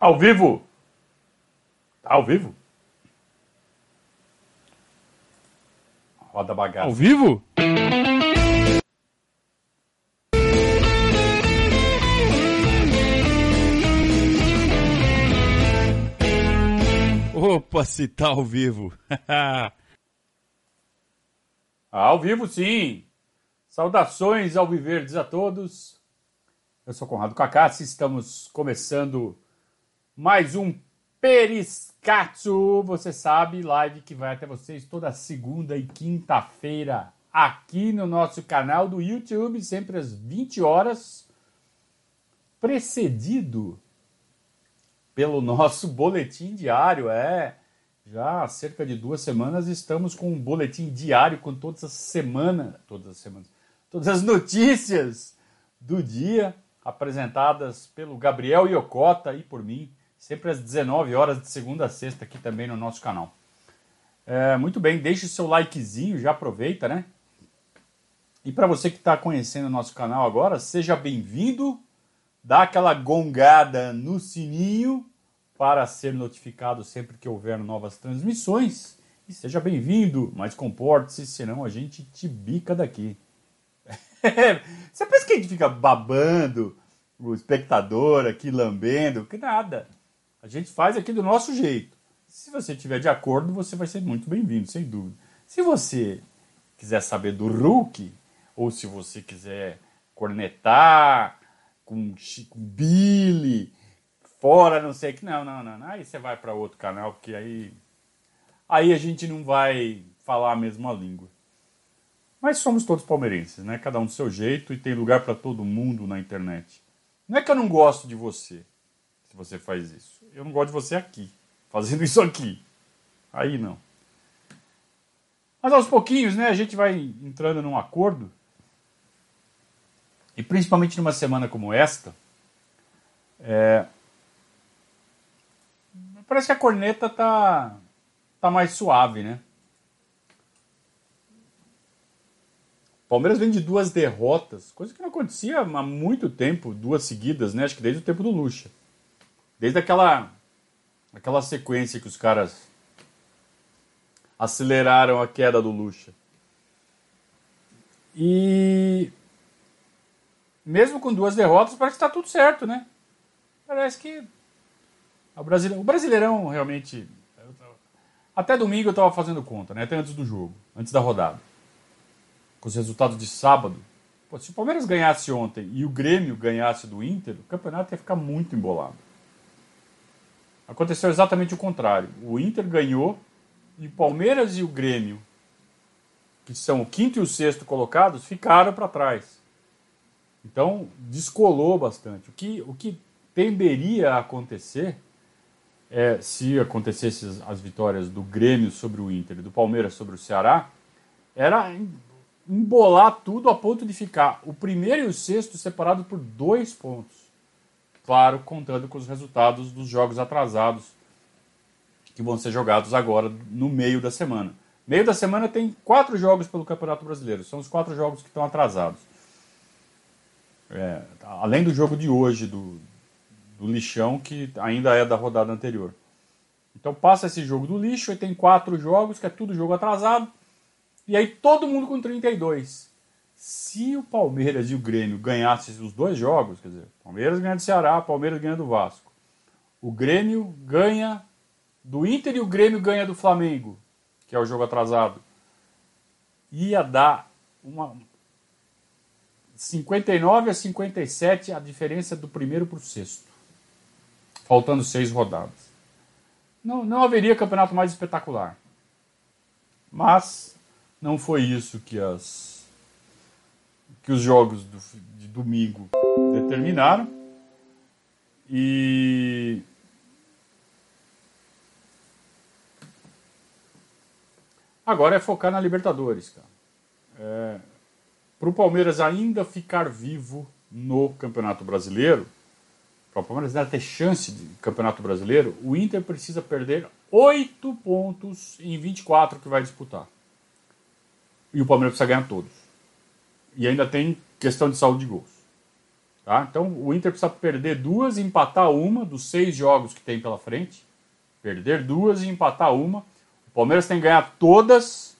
Ao vivo? Tá ao vivo? Roda bagaça. Ao vivo? Opa, se tá ao vivo. ao vivo, sim. Saudações ao Viverdes a todos. Eu sou Conrado Cacassi, estamos começando mais um Periscatso. Você sabe, live que vai até vocês toda segunda e quinta-feira aqui no nosso canal do YouTube, sempre às 20 horas, precedido pelo nosso boletim diário. É, já há cerca de duas semanas estamos com um boletim diário com todas as semanas, todas as semanas, todas as notícias do dia apresentadas pelo Gabriel Iocota e por mim sempre às 19 horas de segunda a sexta aqui também no nosso canal. É, muito bem, deixe o seu likezinho, já aproveita, né? E para você que está conhecendo o nosso canal agora, seja bem-vindo, dá aquela gongada no sininho para ser notificado sempre que houver novas transmissões. E seja bem-vindo, mas comporte-se, senão a gente te bica daqui. você pensa que a gente fica babando o espectador aqui, lambendo? Que nada. A gente faz aqui do nosso jeito. Se você estiver de acordo, você vai ser muito bem-vindo, sem dúvida. Se você quiser saber do Hulk, ou se você quiser cornetar com, com Billy, fora, não sei que. Não, não, não. Aí você vai para outro canal, porque aí. Aí a gente não vai falar a mesma língua. Mas somos todos palmeirenses, né? Cada um do seu jeito e tem lugar para todo mundo na internet. Não é que eu não gosto de você, se você faz isso eu não gosto de você aqui, fazendo isso aqui. Aí não. Mas aos pouquinhos, né, a gente vai entrando num acordo. E principalmente numa semana como esta, é, parece que a corneta tá, tá mais suave, né? Palmeiras vem de duas derrotas, coisa que não acontecia há muito tempo, duas seguidas, né? Acho que desde o tempo do Lucha. Desde aquela, aquela sequência que os caras aceleraram a queda do Lucha. E mesmo com duas derrotas, parece que está tudo certo, né? Parece que o, o Brasileirão realmente. Até domingo eu estava fazendo conta, né? Até antes do jogo, antes da rodada. Com os resultados de sábado. Pô, se o Palmeiras ganhasse ontem e o Grêmio ganhasse do Inter, o campeonato ia ficar muito embolado. Aconteceu exatamente o contrário. O Inter ganhou e o Palmeiras e o Grêmio, que são o quinto e o sexto colocados, ficaram para trás. Então, descolou bastante. O que, o que tenderia a acontecer é, se acontecesse as vitórias do Grêmio sobre o Inter e do Palmeiras sobre o Ceará, era embolar tudo a ponto de ficar o primeiro e o sexto separados por dois pontos claro, contando com os resultados dos jogos atrasados que vão ser jogados agora no meio da semana. Meio da semana tem quatro jogos pelo Campeonato Brasileiro, são os quatro jogos que estão atrasados. É, além do jogo de hoje, do, do lixão, que ainda é da rodada anterior. Então passa esse jogo do lixo, e tem quatro jogos, que é tudo jogo atrasado, e aí todo mundo com 32. Se o Palmeiras e o Grêmio ganhassem os dois jogos, quer dizer, Palmeiras ganha do Ceará, Palmeiras ganha do Vasco. O Grêmio ganha do Inter e o Grêmio ganha do Flamengo, que é o jogo atrasado. Ia dar uma 59 a 57 a diferença do primeiro para o sexto, faltando seis rodadas. Não, não haveria campeonato mais espetacular. Mas não foi isso que as que os jogos do, de domingo determinaram. E agora é focar na Libertadores, cara. É, para o Palmeiras ainda ficar vivo no Campeonato Brasileiro, para o Palmeiras ainda ter chance de Campeonato Brasileiro, o Inter precisa perder 8 pontos em 24 que vai disputar. E o Palmeiras precisa ganhar todos. E ainda tem questão de saúde de gols. Tá? Então o Inter precisa perder duas e empatar uma dos seis jogos que tem pela frente. Perder duas e empatar uma. O Palmeiras tem que ganhar todas.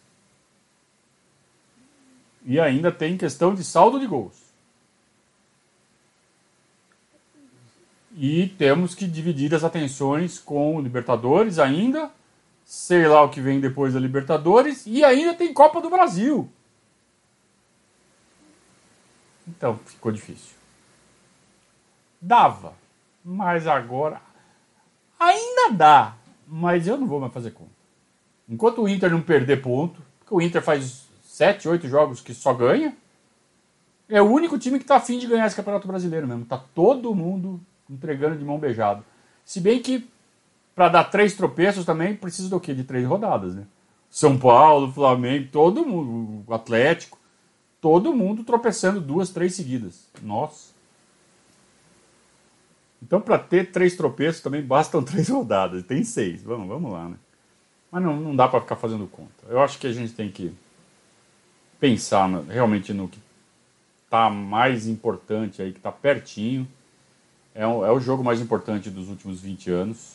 E ainda tem questão de saldo de gols. E temos que dividir as atenções com o Libertadores ainda. Sei lá o que vem depois da Libertadores. E ainda tem Copa do Brasil. Então ficou difícil. Dava, mas agora ainda dá, mas eu não vou mais fazer conta. Enquanto o Inter não perder ponto, porque o Inter faz 7, 8 jogos que só ganha, é o único time que está afim de ganhar esse Campeonato Brasileiro mesmo. Tá todo mundo entregando de mão beijada. Se bem que para dar três tropeços também precisa do quê? De três rodadas, né? São Paulo, Flamengo, todo mundo, o Atlético, todo mundo tropeçando duas, três seguidas. Nossa. Então, para ter três tropeços também bastam três rodadas. Tem seis. Vamos, vamos lá, né? Mas não, não dá para ficar fazendo conta. Eu acho que a gente tem que pensar no, realmente no que está mais importante aí, que está pertinho. É, é o jogo mais importante dos últimos 20 anos.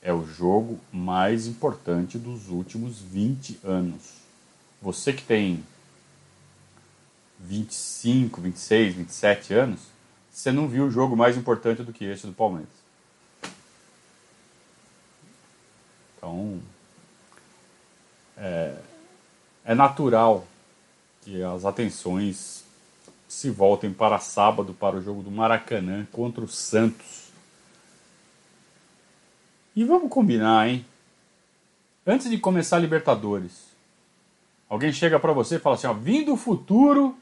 É o jogo mais importante dos últimos 20 anos. Você que tem 25, 26, 27 anos, você não viu o jogo mais importante do que esse do Palmeiras. Então, é, é natural que as atenções se voltem para sábado para o jogo do Maracanã contra o Santos. E vamos combinar, hein? Antes de começar a Libertadores, alguém chega para você e fala assim: ó, do futuro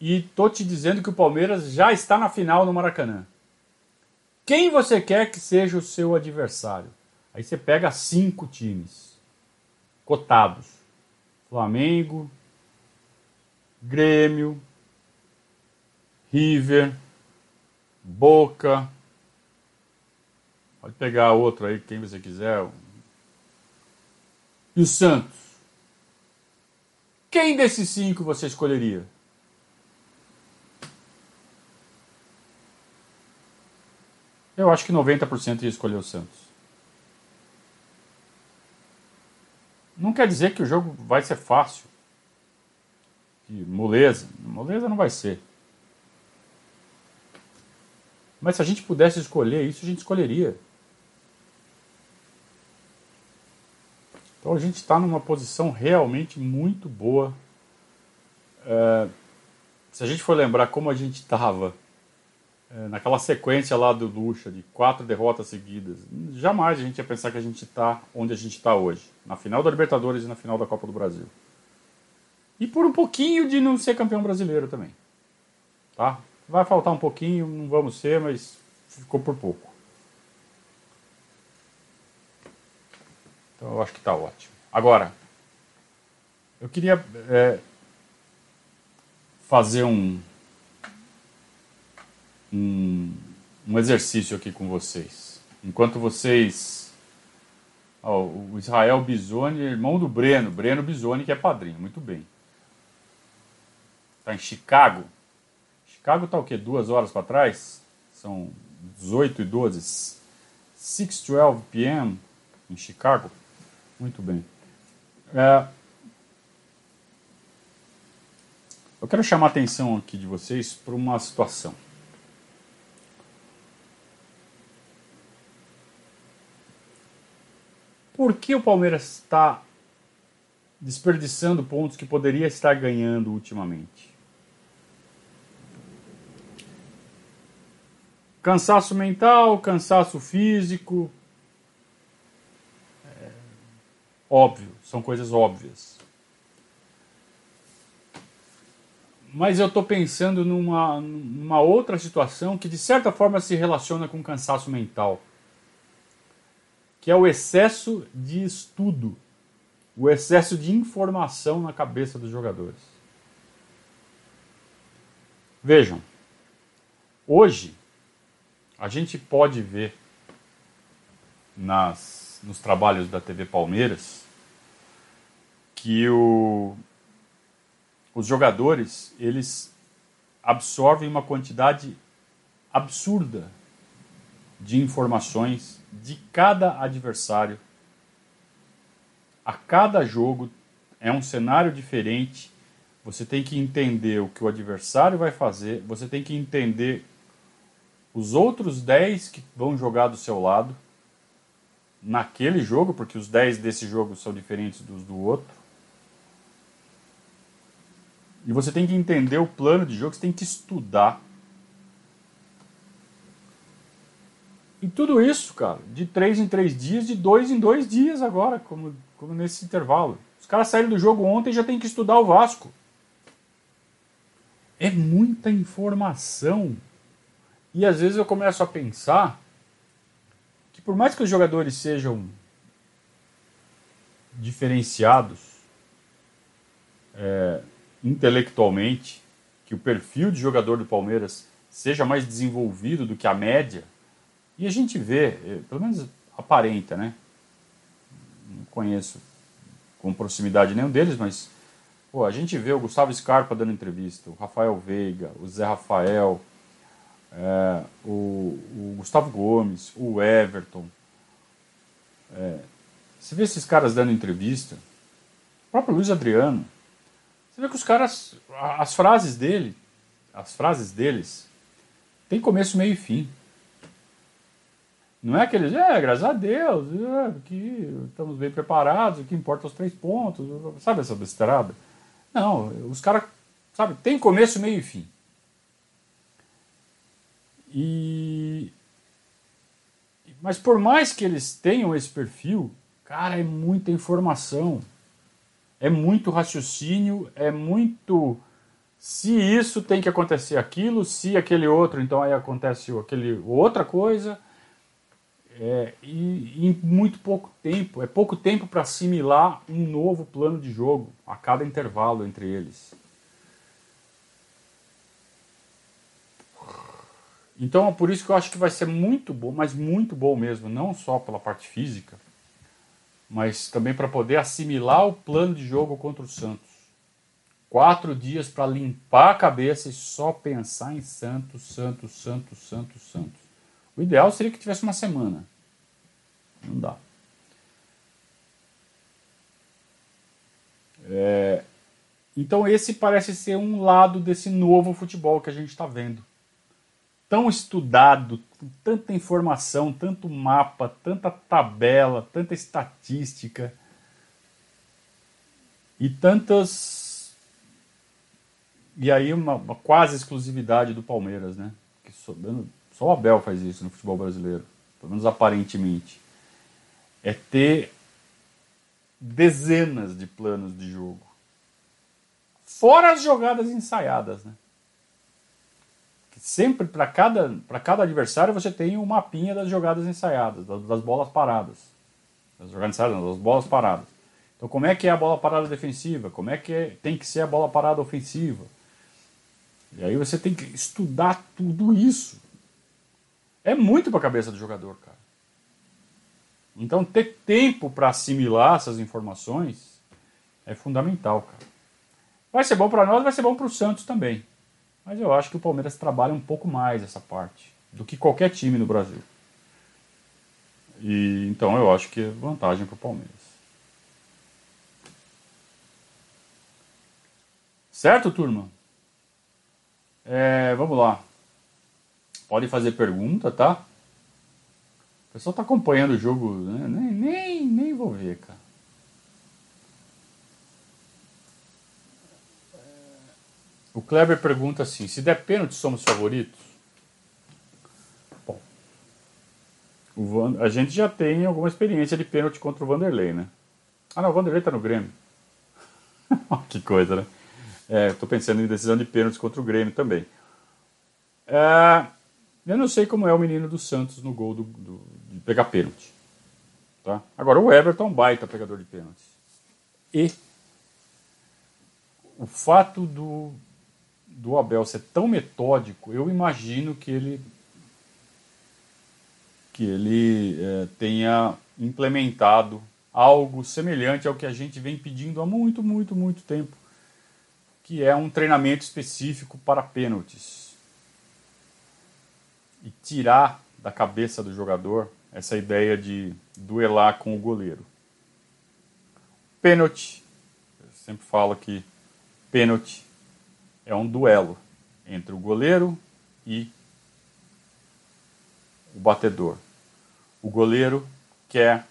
e tô te dizendo que o Palmeiras já está na final no Maracanã. Quem você quer que seja o seu adversário? Aí você pega cinco times cotados: Flamengo, Grêmio, River, Boca. Pode pegar outro aí, quem você quiser. E o Santos. Quem desses cinco você escolheria? Eu acho que 90% ia escolher o Santos. Não quer dizer que o jogo vai ser fácil. Que moleza. Moleza não vai ser. Mas se a gente pudesse escolher isso, a gente escolheria. Então a gente está numa posição realmente muito boa. É, se a gente for lembrar como a gente estava é, naquela sequência lá do Lucha de quatro derrotas seguidas, jamais a gente ia pensar que a gente está onde a gente está hoje, na final da Libertadores e na final da Copa do Brasil. E por um pouquinho de não ser campeão brasileiro também. Tá? Vai faltar um pouquinho, não vamos ser, mas ficou por pouco. Então eu acho que está ótimo. Agora, eu queria é, fazer um, um, um exercício aqui com vocês. Enquanto vocês. O Israel Bisoni, irmão do Breno, Breno Bisoni, que é padrinho, muito bem. Está em Chicago. Chicago está o quê? Duas horas para trás? São 18 e 12. 6:12 p.m. em Chicago. Muito bem. É, eu quero chamar a atenção aqui de vocês para uma situação. Por que o Palmeiras está desperdiçando pontos que poderia estar ganhando ultimamente? Cansaço mental, cansaço físico. É, óbvio, são coisas óbvias. Mas eu estou pensando numa, numa outra situação que de certa forma se relaciona com cansaço mental que é o excesso de estudo, o excesso de informação na cabeça dos jogadores. Vejam, hoje a gente pode ver nas, nos trabalhos da TV Palmeiras que o, os jogadores eles absorvem uma quantidade absurda de informações de cada adversário. A cada jogo é um cenário diferente. Você tem que entender o que o adversário vai fazer, você tem que entender os outros 10 que vão jogar do seu lado naquele jogo, porque os 10 desse jogo são diferentes dos do outro. E você tem que entender o plano de jogo, você tem que estudar. E tudo isso, cara, de três em três dias, de dois em dois dias agora, como, como nesse intervalo. Os caras saíram do jogo ontem e já tem que estudar o Vasco. É muita informação. E às vezes eu começo a pensar que por mais que os jogadores sejam diferenciados é, intelectualmente, que o perfil de jogador do Palmeiras seja mais desenvolvido do que a média, e a gente vê, é, pelo menos aparenta, né? Não conheço com proximidade nenhum deles, mas pô, a gente vê o Gustavo Scarpa dando entrevista, o Rafael Veiga, o Zé Rafael, é, o, o, Gustavo Gomes, o Everton. É, você vê esses caras dando entrevista, o próprio Luiz Adriano. Você vê que os caras, as frases dele, as frases deles, tem começo, meio e fim. Não é aqueles, é, graças a Deus, é, que estamos bem preparados, o que importa os três pontos, sabe essa besteirada? Não, os caras, sabe, tem começo, meio e fim. E mas por mais que eles tenham esse perfil, cara, é muita informação. É muito raciocínio, é muito se isso tem que acontecer aquilo, se aquele outro, então aí acontece aquele outra coisa. É, e, em muito pouco tempo, é pouco tempo para assimilar um novo plano de jogo a cada intervalo entre eles. Então é por isso que eu acho que vai ser muito bom, mas muito bom mesmo, não só pela parte física, mas também para poder assimilar o plano de jogo contra o Santos. Quatro dias para limpar a cabeça e só pensar em Santos, Santos, Santos, Santos, Santos. O ideal seria que tivesse uma semana. Não dá. É, então esse parece ser um lado desse novo futebol que a gente está vendo tão estudado, com tanta informação, tanto mapa, tanta tabela, tanta estatística e tantas. E aí uma, uma quase exclusividade do Palmeiras, né? Que só, só o Abel faz isso no futebol brasileiro, pelo menos aparentemente. É ter dezenas de planos de jogo. Fora as jogadas ensaiadas, né? sempre para cada, cada adversário você tem um mapinha das jogadas ensaiadas, das, das bolas paradas. Das jogadas ensaiadas, não, das bolas paradas. Então como é que é a bola parada defensiva? Como é que é, tem que ser a bola parada ofensiva? E aí você tem que estudar tudo isso. É muito para a cabeça do jogador, cara. Então ter tempo para assimilar essas informações é fundamental, cara. Vai ser bom para nós, vai ser bom para o Santos também. Mas eu acho que o Palmeiras trabalha um pouco mais essa parte do que qualquer time no Brasil. E então eu acho que é vantagem para o Palmeiras. Certo, turma? É, vamos lá. Pode fazer pergunta, tá? O pessoal está acompanhando o jogo, né? nem, nem, nem vou ver, cara. O Kleber pergunta assim: se der pênalti, somos favoritos? Bom, Van, a gente já tem alguma experiência de pênalti contra o Vanderlei, né? Ah, não, o Vanderlei tá no Grêmio. que coisa, né? É, tô pensando em decisão de pênalti contra o Grêmio também. É, eu não sei como é o menino do Santos no gol do, do, de pegar pênalti. Tá? Agora, o Everton é um baita pegador de pênaltis. E o fato do, do Abel ser tão metódico, eu imagino que ele que ele é, tenha implementado algo semelhante ao que a gente vem pedindo há muito, muito, muito tempo, que é um treinamento específico para pênaltis. E tirar da cabeça do jogador essa ideia de duelar com o goleiro. Pênalti, eu sempre falo que pênalti é um duelo entre o goleiro e o batedor. O goleiro quer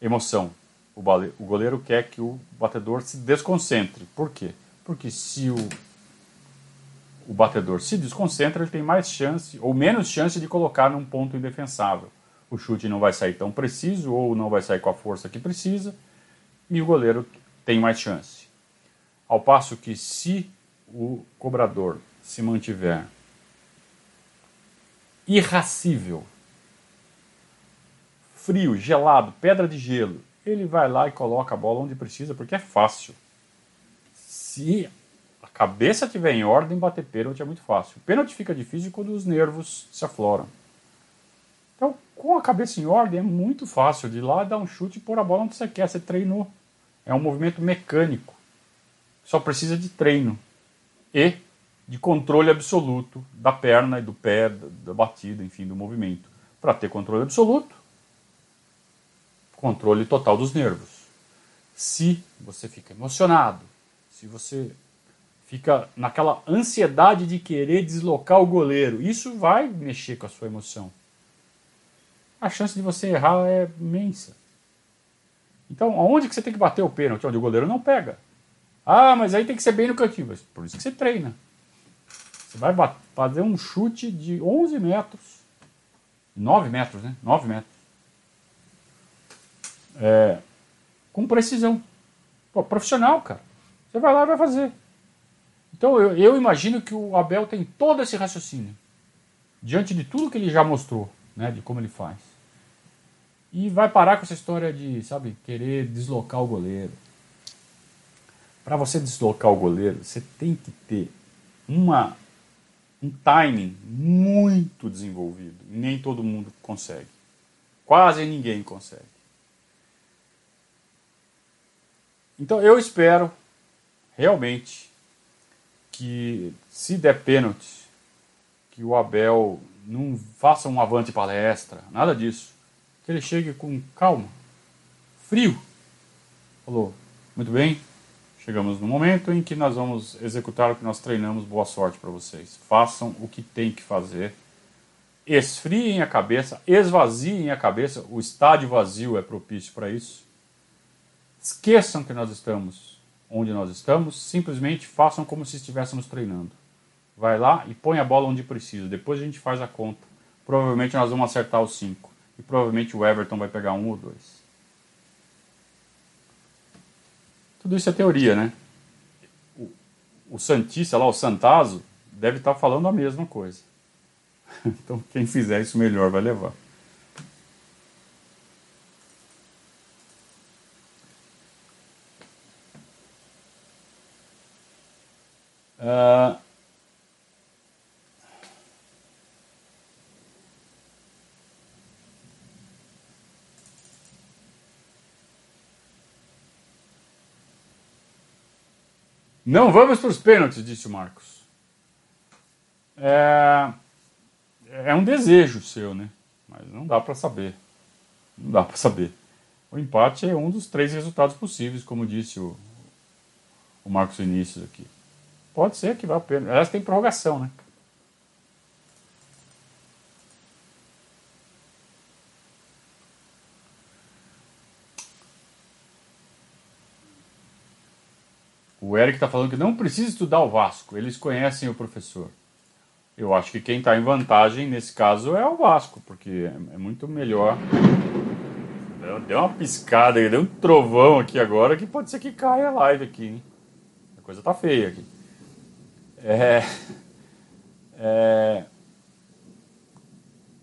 emoção. O goleiro quer que o batedor se desconcentre. Por quê? Porque se o, o batedor se desconcentra, ele tem mais chance ou menos chance de colocar num ponto indefensável. O chute não vai sair tão preciso ou não vai sair com a força que precisa e o goleiro tem mais chance. Ao passo que se o cobrador se mantiver irracível, frio, gelado, pedra de gelo, ele vai lá e coloca a bola onde precisa, porque é fácil. Se cabeça estiver em ordem, bater pênalti é muito fácil. Pênalti fica difícil quando os nervos se afloram. Então, com a cabeça em ordem, é muito fácil de ir lá dar um chute e pôr a bola onde você quer. Você treinou. É um movimento mecânico. Só precisa de treino e de controle absoluto da perna e do pé, da batida, enfim, do movimento. Para ter controle absoluto, controle total dos nervos. Se você fica emocionado, se você fica naquela ansiedade de querer deslocar o goleiro, isso vai mexer com a sua emoção. A chance de você errar é imensa. Então, aonde que você tem que bater o pênalti? Onde o goleiro não pega. Ah, mas aí tem que ser bem no cantinho. Por isso que você treina. Você vai fazer um chute de 11 metros. 9 metros, né? 9 metros é, com precisão. Pô, profissional, cara. Você vai lá e vai fazer. Então eu, eu, imagino que o Abel tem todo esse raciocínio diante de tudo que ele já mostrou, né, de como ele faz. E vai parar com essa história de, sabe, querer deslocar o goleiro. Para você deslocar o goleiro, você tem que ter uma um timing muito desenvolvido. Nem todo mundo consegue. Quase ninguém consegue. Então eu espero realmente que se der pênalti, que o Abel não faça um avante palestra, nada disso. Que ele chegue com calma, frio. Falou, muito bem, chegamos no momento em que nós vamos executar o que nós treinamos. Boa sorte para vocês. Façam o que tem que fazer. Esfriem a cabeça, esvaziem a cabeça. O estádio vazio é propício para isso. Esqueçam que nós estamos onde nós estamos, simplesmente façam como se estivéssemos treinando. Vai lá e põe a bola onde precisa. Depois a gente faz a conta. Provavelmente nós vamos acertar os cinco. E provavelmente o Everton vai pegar um ou dois. Tudo isso é teoria, né? O, o Santista lá, o Santazo, deve estar falando a mesma coisa. Então quem fizer isso melhor vai levar. Uh, Não vamos para os pênaltis, disse o Marcos. É, é um desejo seu, né? Mas não dá para saber. Não dá para saber. O empate é um dos três resultados possíveis, como disse o, o Marcos Vinícius aqui. Pode ser que vá a pena. Aliás, tem prorrogação, né? O Eric está falando que não precisa estudar o Vasco, eles conhecem o professor. Eu acho que quem está em vantagem nesse caso é o Vasco, porque é muito melhor. Deu uma piscada, deu um trovão aqui agora que pode ser que caia a live aqui, hein? A coisa tá feia aqui. É, é,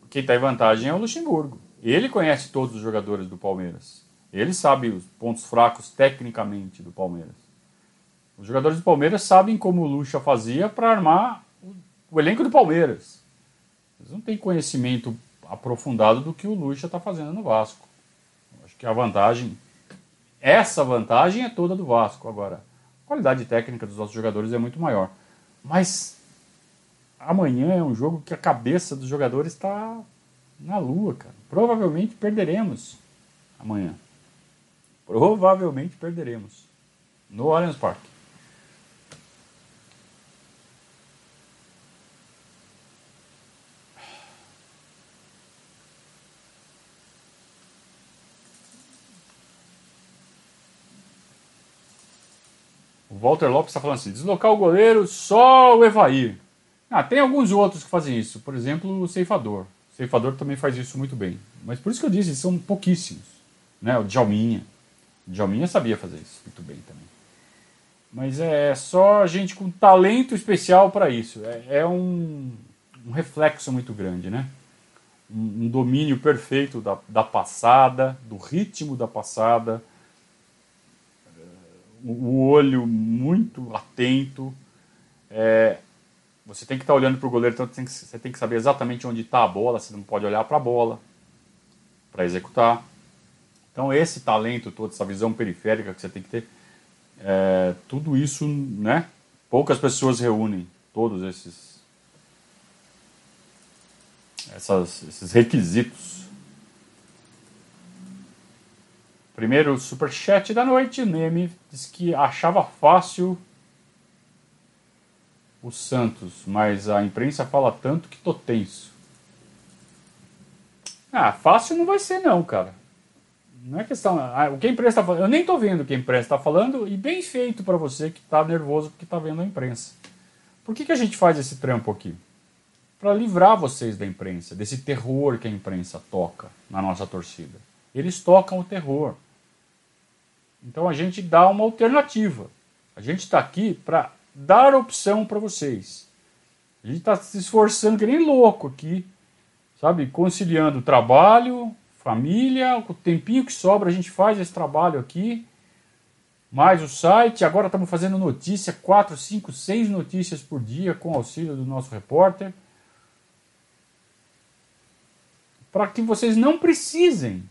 quem está em vantagem é o Luxemburgo. Ele conhece todos os jogadores do Palmeiras. Ele sabe os pontos fracos tecnicamente do Palmeiras. Os jogadores do Palmeiras sabem como o Lucha fazia para armar o, elenco do Palmeiras. Eles não têm conhecimento aprofundado do que o Lucha está fazendo no Vasco. Acho que a vantagem, essa vantagem é toda do Vasco. Agora, A qualidade técnica dos nossos jogadores é muito maior. Mas amanhã é um jogo que a cabeça dos jogadores está na lua, cara. Provavelmente perderemos amanhã. Provavelmente perderemos no Allianz Parque. O Walter Lopes está falando assim: deslocar o goleiro só o Evair. Ah, tem alguns outros que fazem isso. Por exemplo, o Ceifador. O Ceifador também faz isso muito bem. Mas por isso que eu disse, são pouquíssimos. Né? O Djalminha. O Djalminha sabia fazer isso muito bem também. Mas é só gente com talento especial para isso. É, é um, um, reflexo muito grande, né? Um, um domínio perfeito da, da passada, do ritmo da passada o olho muito atento. É, você tem que estar olhando para o goleiro, então você tem que saber exatamente onde está a bola, você não pode olhar para a bola para executar. Então esse talento todo, essa visão periférica que você tem que ter, é, tudo isso, né? Poucas pessoas reúnem todos esses, essas, esses requisitos. Primeiro superchat da noite, Neme disse que achava fácil o Santos, mas a imprensa fala tanto que tô tenso. Ah, fácil não vai ser não, cara. Não é questão. Ah, o que a imprensa tá falando. Eu nem tô vendo o que a imprensa está falando e bem feito para você que tá nervoso porque tá vendo a imprensa. Por que, que a gente faz esse trampo aqui? Para livrar vocês da imprensa, desse terror que a imprensa toca na nossa torcida. Eles tocam o terror. Então a gente dá uma alternativa. A gente está aqui para dar opção para vocês. A gente está se esforçando que nem louco aqui, sabe? Conciliando trabalho, família, o tempinho que sobra a gente faz esse trabalho aqui, mais o site. Agora estamos fazendo notícia, 4, 5, 6 notícias por dia com auxílio do nosso repórter. Para que vocês não precisem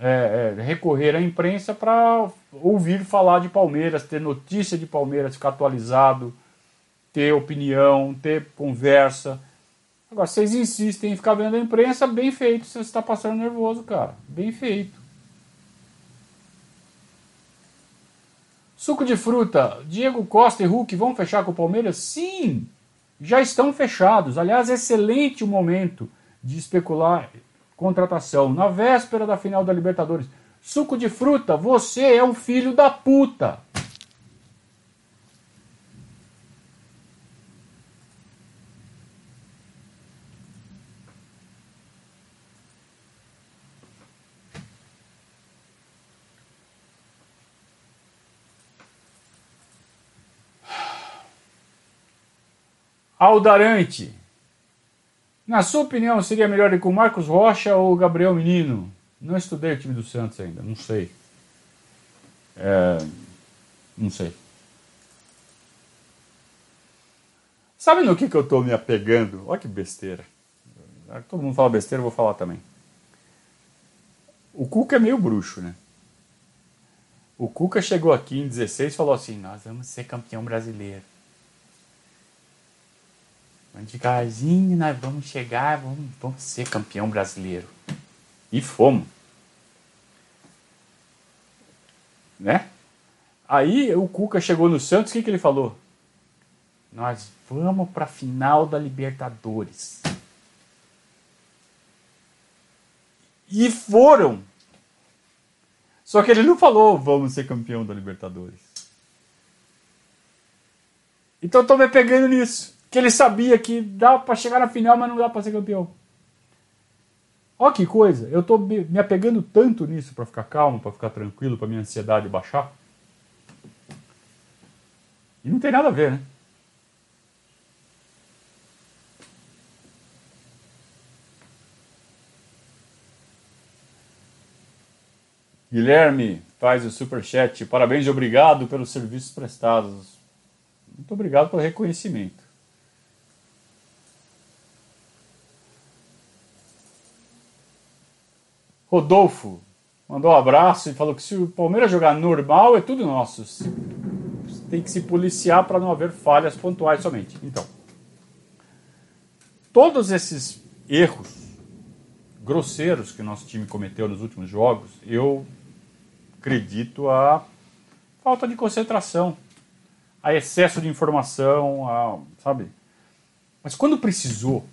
é, é, recorrer à imprensa para ouvir falar de Palmeiras, ter notícia de Palmeiras, ficar atualizado, ter opinião, ter conversa. Agora, vocês insistem em ficar vendo a imprensa, bem feito. Você está passando nervoso, cara. Bem feito. Suco de fruta. Diego Costa e Hulk vão fechar com o Palmeiras? Sim! Já estão fechados. Aliás, excelente o momento de especular contratação na véspera da final da Libertadores. Suco de fruta, você é um filho da puta. Aldarante. Na sua opinião, seria melhor ir com o Marcos Rocha ou o Gabriel Menino? Não estudei o time do Santos ainda, não sei. É, não sei. Sabe no que, que eu estou me apegando? Olha que besteira. Todo mundo fala besteira, eu vou falar também. O Cuca é meio bruxo, né? O Cuca chegou aqui em 16 e falou assim: Nós vamos ser campeão brasileiro. Devagarzinho nós vamos chegar, vamos, vamos ser campeão brasileiro. E fomos. Né? Aí o Cuca chegou no Santos, o que, que ele falou? Nós vamos para a final da Libertadores. E foram. Só que ele não falou vamos ser campeão da Libertadores. Então eu tô me pegando nisso que ele sabia que dá para chegar na final, mas não dá para ser campeão. Olha que coisa, eu tô me apegando tanto nisso para ficar calmo, para ficar tranquilo, para minha ansiedade baixar. E não tem nada a ver, né? Guilherme faz o super chat. Parabéns e obrigado pelos serviços prestados. Muito obrigado pelo reconhecimento. Rodolfo, mandou um abraço e falou que se o Palmeiras jogar normal é tudo nosso. Tem que se policiar para não haver falhas pontuais somente. Então, todos esses erros grosseiros que nosso time cometeu nos últimos jogos, eu acredito a falta de concentração, a excesso de informação, a, sabe? Mas quando precisou,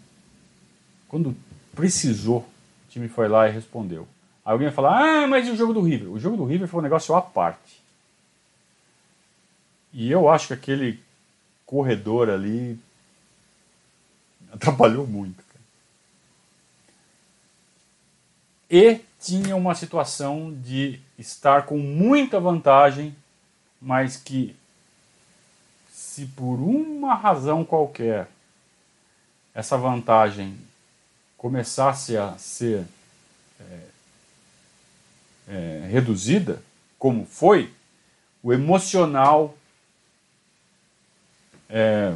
quando precisou, time foi lá e respondeu. Alguém vai falar, ah, mas e o jogo do River? O jogo do River foi um negócio à parte. E eu acho que aquele corredor ali atrapalhou muito. E tinha uma situação de estar com muita vantagem, mas que se por uma razão qualquer essa vantagem começasse a ser é, é, reduzida, como foi, o emocional é,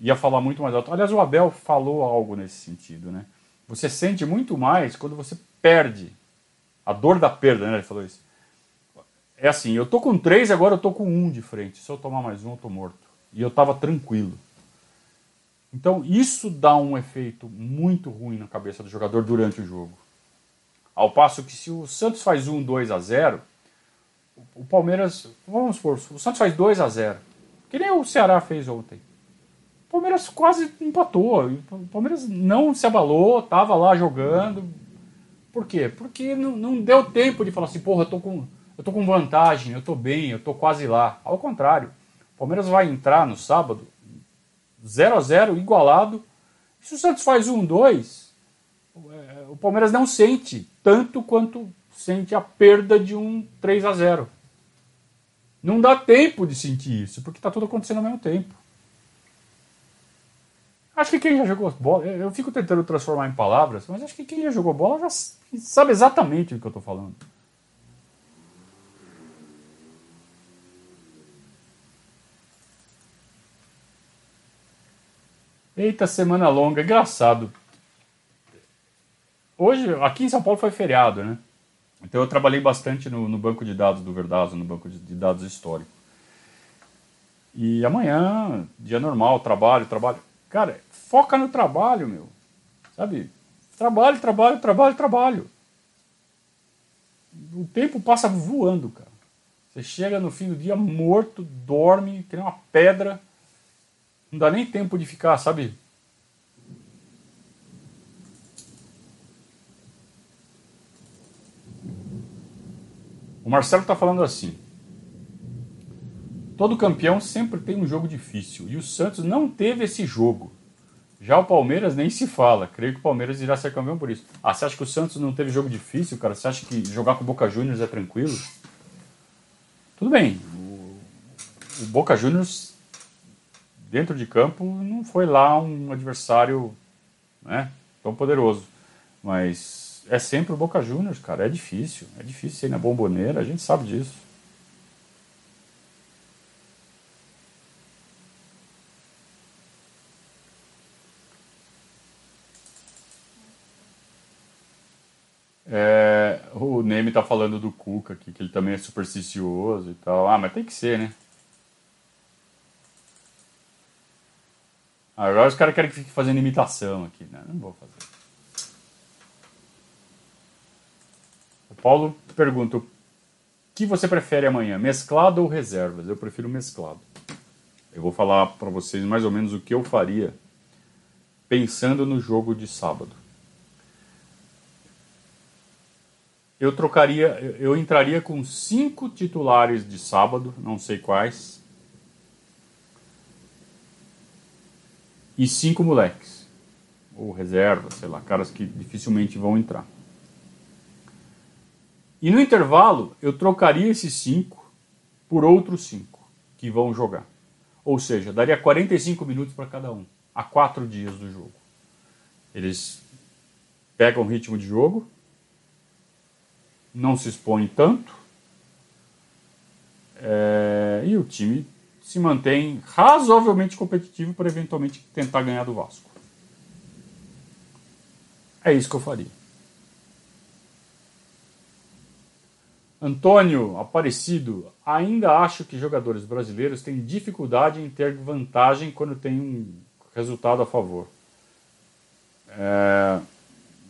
ia falar muito mais alto. Aliás, o Abel falou algo nesse sentido, né? Você sente muito mais quando você perde. A dor da perda, né? Ele falou isso. É assim, eu tô com três, agora eu tô com um de frente. Se eu tomar mais um, eu tô morto. E eu tava tranquilo. Então, isso dá um efeito muito ruim na cabeça do jogador durante o jogo. Ao passo que se o Santos faz um 2 a 0 o Palmeiras, vamos supor, o Santos faz 2 a 0 que nem o Ceará fez ontem. O Palmeiras quase empatou. O Palmeiras não se abalou, estava lá jogando. Por quê? Porque não, não deu tempo de falar assim, porra, eu tô com, eu tô com vantagem, eu tô bem, eu tô quase lá. Ao contrário, o Palmeiras vai entrar no sábado 0 a 0 igualado. Se o Santos faz 1 2, o Palmeiras não sente tanto quanto sente a perda de um 3 a 0. Não dá tempo de sentir isso, porque está tudo acontecendo ao mesmo tempo. Acho que quem já jogou bola, eu fico tentando transformar em palavras, mas acho que quem já jogou bola já sabe exatamente do que eu estou falando. Eita, semana longa, engraçado. Hoje, aqui em São Paulo foi feriado, né? Então eu trabalhei bastante no, no banco de dados do Verdazo, no banco de, de dados histórico. E amanhã, dia normal, trabalho, trabalho. Cara, foca no trabalho, meu. Sabe? Trabalho, trabalho, trabalho, trabalho. O tempo passa voando, cara. Você chega no fim do dia morto, dorme, nem uma pedra. Não dá nem tempo de ficar, sabe? O Marcelo está falando assim. Todo campeão sempre tem um jogo difícil e o Santos não teve esse jogo. Já o Palmeiras nem se fala. Creio que o Palmeiras irá ser campeão por isso. Ah, você acha que o Santos não teve jogo difícil, cara? Você acha que jogar com o Boca Juniors é tranquilo? Tudo bem. O, Boca Juniors, dentro de campo, não foi lá um adversário né, tão poderoso. Mas é sempre o Boca Juniors, cara. É difícil. É difícil ser na bomboneira, a gente sabe disso. É, o Neme tá falando do Cuca aqui, que ele também é supersticioso e tal. Ah, mas tem que ser, né? Agora os caras querem que fique fazendo imitação aqui, né? Não vou fazer. O Paulo pergunta: o que você prefere amanhã, mesclado ou reservas? Eu prefiro mesclado. Eu vou falar para vocês mais ou menos o que eu faria pensando no jogo de sábado. eu trocaria, eu entraria com cinco titulares de sábado, não sei quais, e cinco moleques, ou reserva, sei lá, caras que dificilmente vão entrar. E no intervalo, eu trocaria esses cinco por outros cinco que vão jogar. Ou seja, daria 45 minutos para cada um, a quatro dias do jogo. Eles pegam ritmo de jogo, não se expõe tanto é, e o time se mantém razoavelmente competitivo para eventualmente tentar ganhar do Vasco. É isso que eu faria. Antônio Aparecido, ainda acho que jogadores brasileiros têm dificuldade em ter vantagem quando tem um resultado a favor. É,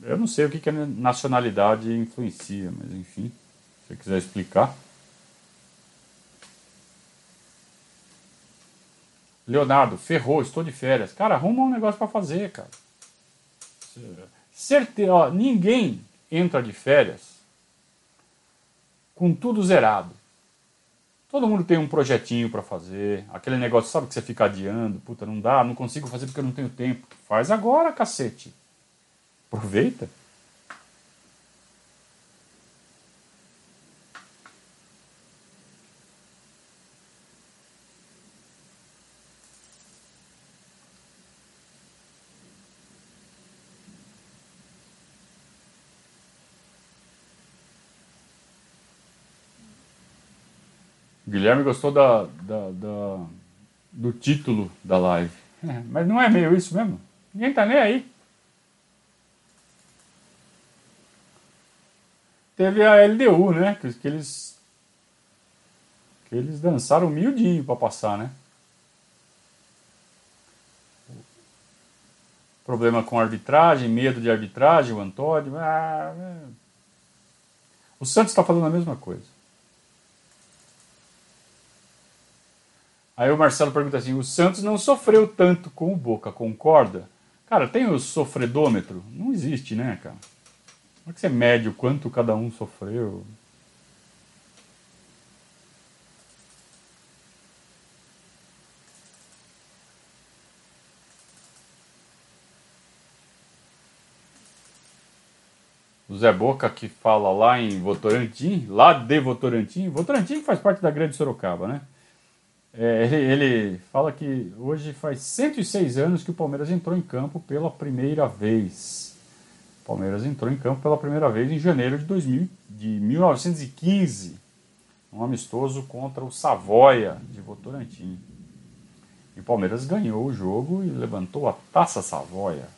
eu não sei o que, que a nacionalidade influencia, mas enfim, se você quiser explicar. Leonardo, ferrou, estou de férias. Cara, arruma um negócio para fazer, cara. Certeza, ó, ninguém entra de férias com tudo zerado. Todo mundo tem um projetinho para fazer, aquele negócio, sabe que você fica adiando, puta, não dá, não consigo fazer porque eu não tenho tempo. Faz agora, cacete. Aproveita. Guilherme gostou da, da, da, do título da live. É, mas não é meio isso mesmo? Ninguém tá nem aí. Teve a LDU, né? Que, que eles. Que eles dançaram miudinho para passar, né? Problema com arbitragem, medo de arbitragem, o Antônio. Ah, é. O Santos está falando a mesma coisa. Aí o Marcelo pergunta assim: o Santos não sofreu tanto com o Boca, concorda? Cara, tem o sofredômetro? Não existe, né, cara? Como é que você mede o quanto cada um sofreu? O Zé Boca que fala lá em Votorantim, lá de Votorantim. Votorantim faz parte da Grande Sorocaba, né? É, ele, ele, fala que hoje faz 106 anos que o Palmeiras entrou em campo pela primeira vez. O Palmeiras entrou em campo pela primeira vez em janeiro de, 2000, de 1915, um amistoso contra o Savoia de Votorantim. E o Palmeiras ganhou o jogo e levantou a Taça Savoia.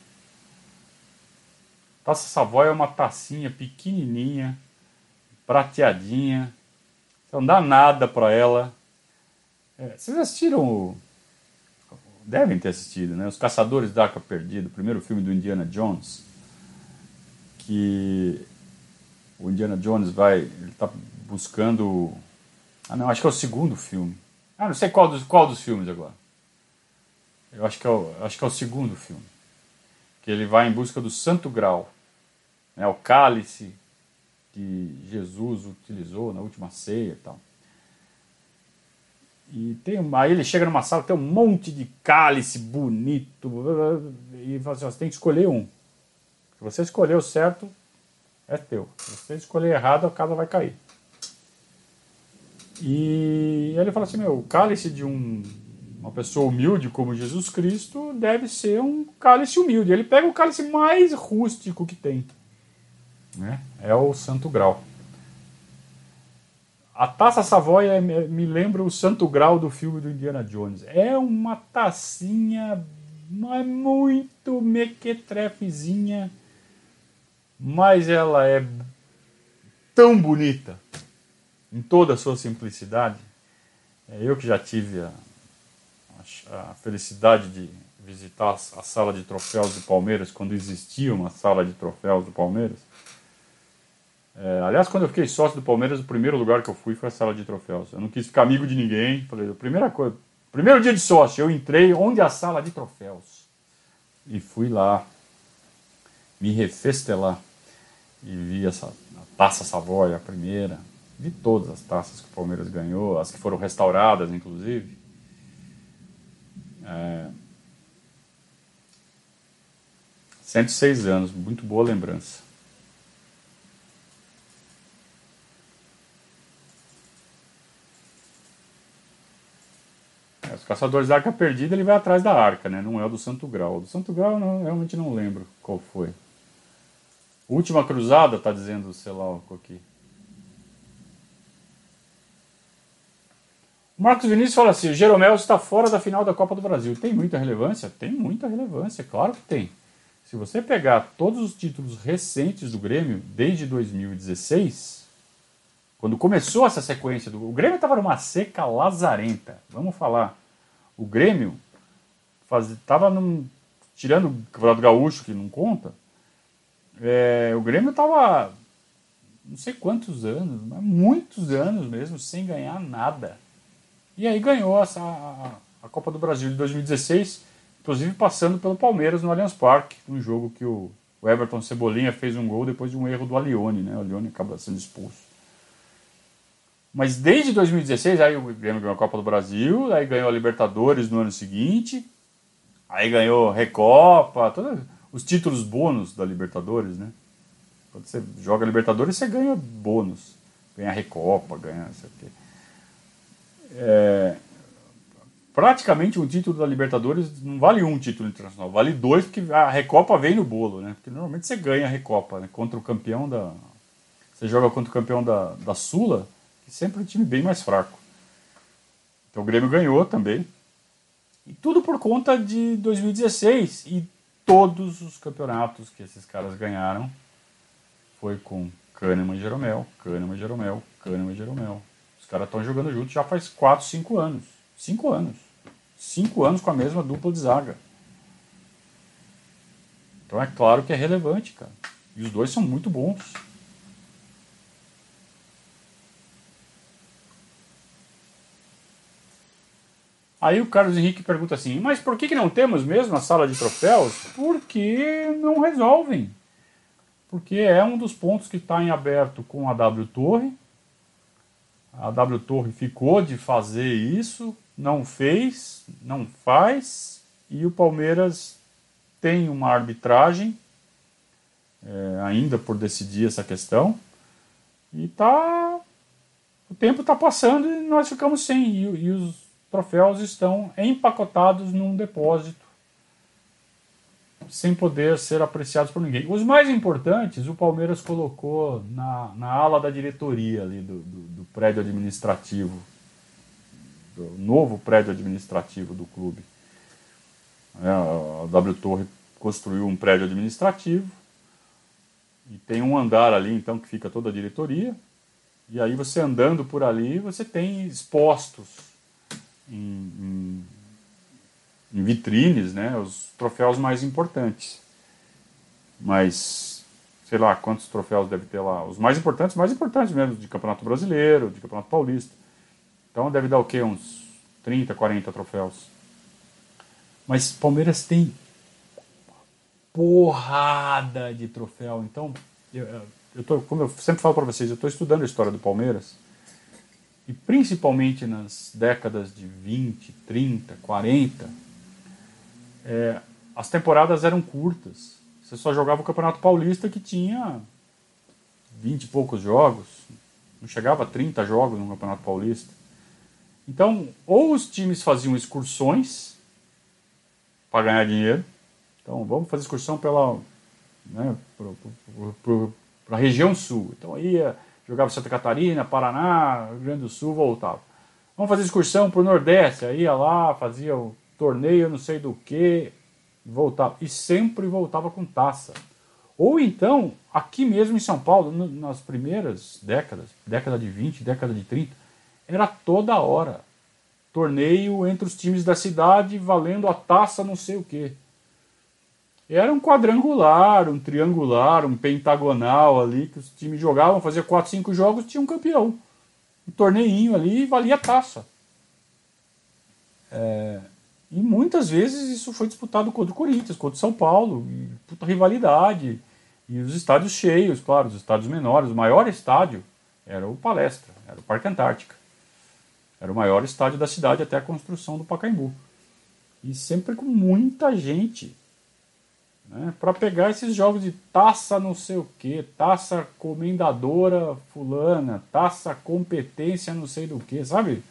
Taça Savoia é uma tacinha pequenininha, prateadinha. Não dá nada para ela é, vocês assistiram o... Devem ter assistido, né? Os Caçadores da Arca Perdida, o primeiro filme do Indiana Jones. Que o Indiana Jones vai. Ele tá buscando. Ah, não, acho que é o segundo filme. Ah, não sei qual dos, qual dos filmes agora. Eu acho que, é o, acho que é o segundo filme. Que ele vai em busca do Santo Grau. Né, o cálice que Jesus utilizou na última ceia e tal. E tem, aí ele chega numa sala, tem um monte de cálice bonito. E fala assim: você tem que escolher um. Se você escolher o certo, é teu. Se você escolher errado, a casa vai cair. E ele fala assim: meu, o cálice de um, uma pessoa humilde como Jesus Cristo deve ser um cálice humilde. Ele pega o cálice mais rústico que tem. Né? É o Santo Grau. A taça Savoia me lembra o Santo Grau do filme do Indiana Jones. É uma tacinha é muito mequetrefezinha, mas ela é tão bonita em toda a sua simplicidade. É, eu que já tive a, a felicidade de visitar a sala de troféus do Palmeiras, quando existia uma sala de troféus do Palmeiras, é, aliás, quando eu fiquei sócio do Palmeiras, o primeiro lugar que eu fui foi a sala de troféus. Eu não quis ficar amigo de ninguém. Falei, primeira coisa, primeiro dia de sócio, eu entrei onde é a sala de troféus. E fui lá me refestelar. E vi essa a taça Savoia, a primeira. Vi todas as taças que o Palmeiras ganhou, as que foram restauradas, inclusive. É... 106 anos, muito boa lembrança. Os caçadores da arca perdida, ele vai atrás da arca, né? Não é o do Santo Grau. O do Santo Grau, não, realmente não lembro qual foi. Última cruzada, tá dizendo, o aqui. Marcos Vinícius fala assim: o Jeromel está fora da final da Copa do Brasil. Tem muita relevância? Tem muita relevância, claro que tem. Se você pegar todos os títulos recentes do Grêmio, desde 2016, Quando começou essa sequência do. O Grêmio estava numa seca lazarenta. Vamos falar. O Grêmio estava. Tirando o Campeonato Gaúcho, que não conta, é, o Grêmio estava não sei quantos anos, mas muitos anos mesmo, sem ganhar nada. E aí ganhou essa, a, a Copa do Brasil de 2016, inclusive passando pelo Palmeiras no Allianz Parque, um jogo que o, o Everton Cebolinha fez um gol depois de um erro do Alione, né? O Alione acaba sendo expulso. Mas desde 2016, aí o Grêmio ganhou a Copa do Brasil, aí ganhou a Libertadores no ano seguinte, aí ganhou Recopa, todos os títulos bônus da Libertadores, né? Quando você joga Libertadores, você ganha bônus. Ganha Recopa, ganha não sei o quê. É, praticamente um título da Libertadores não vale um título internacional, vale dois, porque a Recopa vem no bolo, né? Porque normalmente você ganha a Recopa, né? Contra o campeão da. Você joga contra o campeão da, da Sula sempre um time bem mais fraco. Então o Grêmio ganhou também. E tudo por conta de 2016 e todos os campeonatos que esses caras ganharam foi com Kahneman e Jeromel, Kahneman e Jeromel, Kahneman e Jeromel. Os caras estão jogando juntos já faz 4, 5 anos. 5 anos. 5 anos com a mesma dupla de zaga. Então é claro que é relevante, cara. E os dois são muito bons. Aí o Carlos Henrique pergunta assim: mas por que, que não temos mesmo a sala de troféus? Porque não resolvem. Porque é um dos pontos que está em aberto com a W Torre. A W Torre ficou de fazer isso, não fez, não faz, e o Palmeiras tem uma arbitragem é, ainda por decidir essa questão. E tá. O tempo está passando e nós ficamos sem. E, e os troféus estão empacotados num depósito, sem poder ser apreciados por ninguém. Os mais importantes, o Palmeiras colocou na, na ala da diretoria ali do, do, do prédio administrativo, do novo prédio administrativo do clube. É, a W Torre construiu um prédio administrativo e tem um andar ali então que fica toda a diretoria. E aí você andando por ali, você tem expostos em, em, em vitrines né, os troféus mais importantes. Mas, sei lá, quantos troféus deve ter lá? Os mais importantes, mais importantes mesmo, de Campeonato Brasileiro, de Campeonato Paulista. Então deve dar o quê? Uns 30, 40 troféus. Mas Palmeiras tem porrada de troféu. Então, eu, eu tô, como eu sempre falo para vocês, eu estou estudando a história do Palmeiras e principalmente nas décadas de 20, 30, 40, é, as temporadas eram curtas. Você só jogava o Campeonato Paulista que tinha 20 e poucos jogos, não chegava a 30 jogos no Campeonato Paulista. Então, ou os times faziam excursões para ganhar dinheiro. Então, vamos fazer excursão pela né, para a região sul. Então, ia jogava Santa Catarina, Paraná, Rio Grande do Sul, voltava. Vamos fazer excursão para o Nordeste, aí ia lá, fazia o torneio, não sei do que, voltava. E sempre voltava com taça. Ou então, aqui mesmo em São Paulo, nas primeiras décadas, década de 20, década de 30, era toda hora. Torneio entre os times da cidade valendo a taça não sei o que. Era um quadrangular, um triangular, um pentagonal ali, que os times jogavam, fazia 4, 5 jogos, tinha um campeão. Um torneinho ali valia taça. É, e muitas vezes isso foi disputado contra o Corinthians, contra o São Paulo, e, puta rivalidade. E os estádios cheios, claro, os estádios menores. O maior estádio era o Palestra, era o Parque Antártica. Era o maior estádio da cidade até a construção do Pacaembu. E sempre com muita gente né, para pegar esses jogos de taça não sei o que, taça comendadora fulana, taça competência não sei do que, sabe?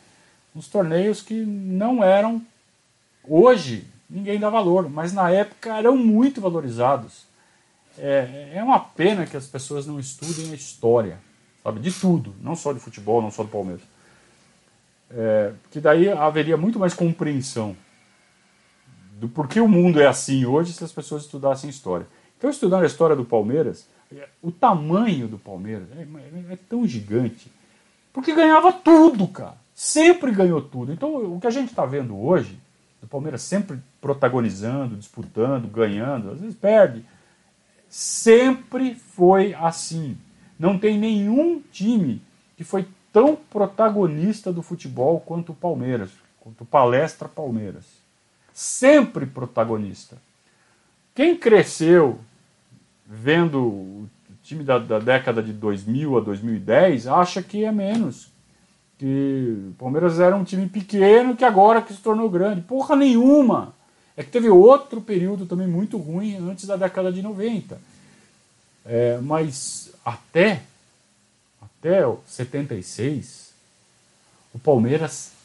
Uns torneios que não eram hoje ninguém dá valor, mas na época eram muito valorizados. É, é uma pena que as pessoas não estudem a história, sabe? De tudo, não só de futebol, não só do Palmeiras. É, que daí haveria muito mais compreensão do porquê o mundo é assim hoje se as pessoas estudassem história. Então, estudando a história do Palmeiras, o tamanho do Palmeiras é, é, é tão gigante. Porque ganhava tudo, cara. Sempre ganhou tudo. Então, o que a gente está vendo hoje, o Palmeiras sempre protagonizando, disputando, ganhando, às vezes perde, sempre foi assim. Não tem nenhum time que foi tão protagonista do futebol quanto o Palmeiras, quanto o Palestra Palmeiras. Sempre protagonista. Quem cresceu vendo o time da, da, década de 2000 a 2010 acha que é menos. Que o Palmeiras era um time pequeno que agora que se tornou grande. Porra nenhuma! É que teve outro período também muito ruim antes da década de 90. É, mas até, até o 76, o Palmeiras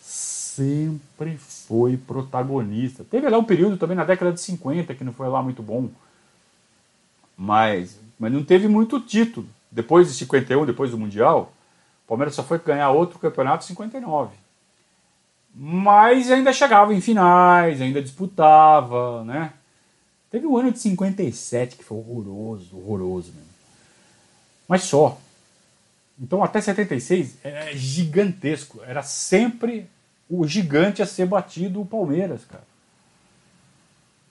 sempre foi protagonista. Teve lá um período também na década de 50 que não foi lá muito bom. Mas, mas não teve muito título. Depois de 51, depois do Mundial, o Palmeiras só foi ganhar outro campeonato em 59. Mas ainda chegava em finais, ainda disputava, né? Teve o ano de 57 que foi horroroso, horroroso mesmo. Mas só. Então até 76 é gigantesco. Era sempre o gigante a ser batido, o Palmeiras, cara.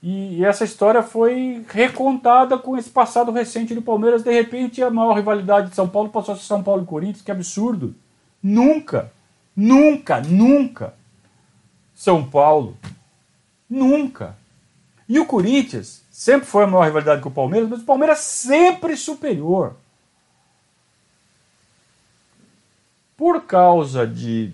E, e, essa história foi recontada com esse passado recente do Palmeiras. De repente, a maior rivalidade de São Paulo passou a ser São Paulo e Corinthians. Que absurdo! Nunca, nunca, nunca São Paulo. Nunca. E o Corinthians sempre foi a maior rivalidade com o Palmeiras, mas o Palmeiras sempre superior. Por causa de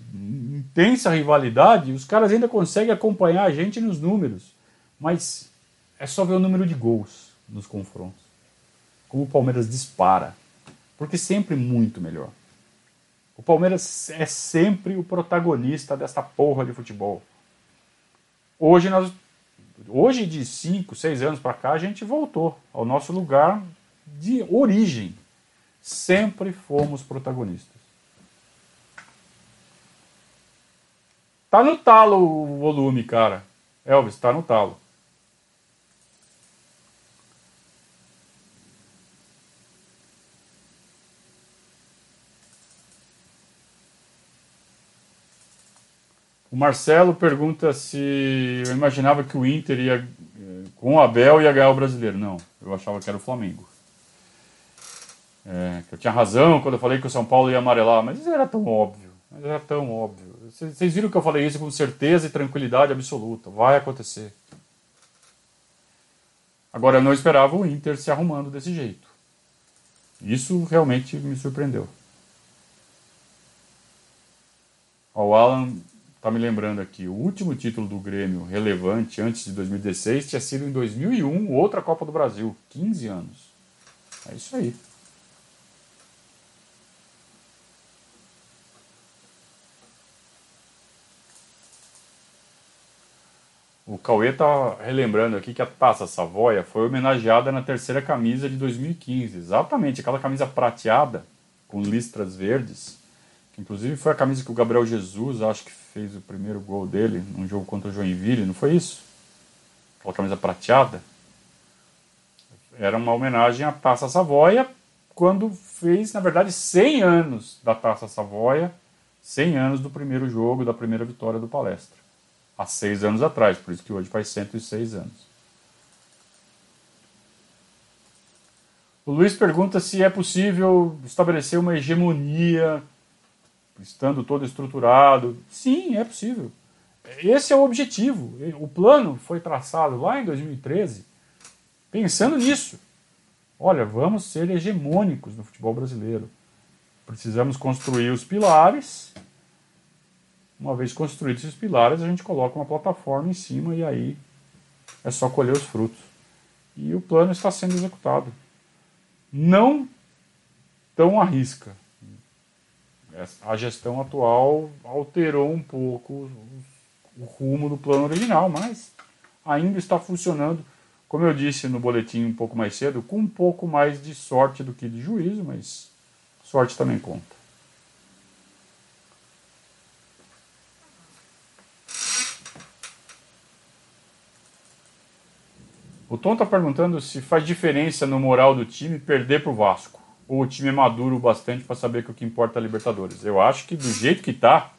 intensa rivalidade, os caras ainda conseguem acompanhar a gente nos números. Mas é só ver o número de gols nos confrontos. Como o Palmeiras dispara. Porque sempre muito melhor. O Palmeiras é sempre o protagonista desta porra de futebol. Hoje nós hoje de 5, 6 anos para cá a gente voltou ao nosso lugar de origem. Sempre fomos protagonistas. Tá no talo o volume, cara. Elvis, tá no talo. O Marcelo pergunta se eu imaginava que o Inter ia, eh, com o Abel, ia ganhar o brasileiro. Não, eu achava que era o Flamengo. É, eu tinha razão quando eu falei que o São Paulo ia amarelar, mas isso era tão óbvio. Mas era tão óbvio. Vocês viram que eu falei isso com certeza e tranquilidade absoluta. Vai acontecer. Agora, eu não esperava o Inter se arrumando desse jeito. Isso realmente me surpreendeu. O Alan Tá me lembrando aqui, o último título do Grêmio relevante antes de 2016 tinha sido em 2001, outra Copa do Brasil, 15 anos. É isso aí. O Cauê tá relembrando aqui que a Taça Savoia foi homenageada na terceira camisa de 2015. Exatamente, aquela camisa prateada com listras verdes Inclusive foi a camisa que o Gabriel Jesus, acho que fez o primeiro gol dele num jogo contra o Joinville, não foi isso? Aquela camisa prateada. Era uma homenagem à Taça Savoia, quando fez, na verdade, 100 anos da Taça Savoia, 100 anos do primeiro jogo, da primeira vitória do Palestra. Há seis anos atrás, por isso que hoje faz 106 anos. O Luiz pergunta se é possível estabelecer uma hegemonia estando todo estruturado. Sim, é possível. Esse é o objetivo. O plano foi traçado lá em 2013 pensando nisso. Olha, vamos ser hegemônicos no futebol brasileiro. Precisamos construir os pilares. Uma vez construídos esses pilares, a gente coloca uma plataforma em cima e aí é só colher os frutos. E o plano está sendo executado. Não tão à risca, a gestão atual alterou um pouco o rumo do plano original, mas ainda está funcionando, como eu disse no boletim um pouco mais cedo, com um pouco mais de sorte do que de juízo, mas sorte também conta. O Tom está perguntando se faz diferença no moral do time perder para o Vasco. ou o time é maduro bastante para saber que o que importa é a Libertadores? Eu acho que do jeito que está,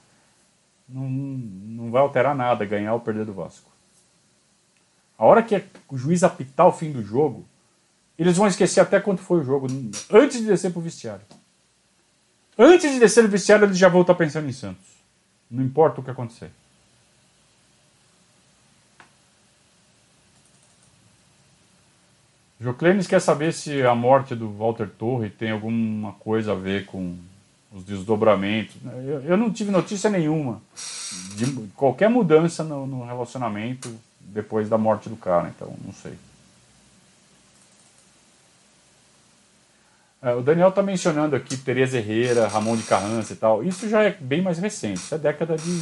não, não vai alterar nada ganhar ou perder do Vasco. A hora que o juiz apitar o fim do jogo, eles vão esquecer até quanto foi o jogo, antes de descer para o vestiário. Antes de descer no vestiário, eles já vão estar pensando em Santos. Não importa o que acontecer. Joclenes quer saber se a morte do Walter Torre tem alguma coisa a ver com os desdobramentos. Eu, eu não tive notícia nenhuma de qualquer mudança no, no relacionamento depois da morte do cara, então não sei. É, o Daniel está mencionando aqui Tereza Herrera, Ramon de Carrança e tal. Isso já é bem mais recente, isso é década de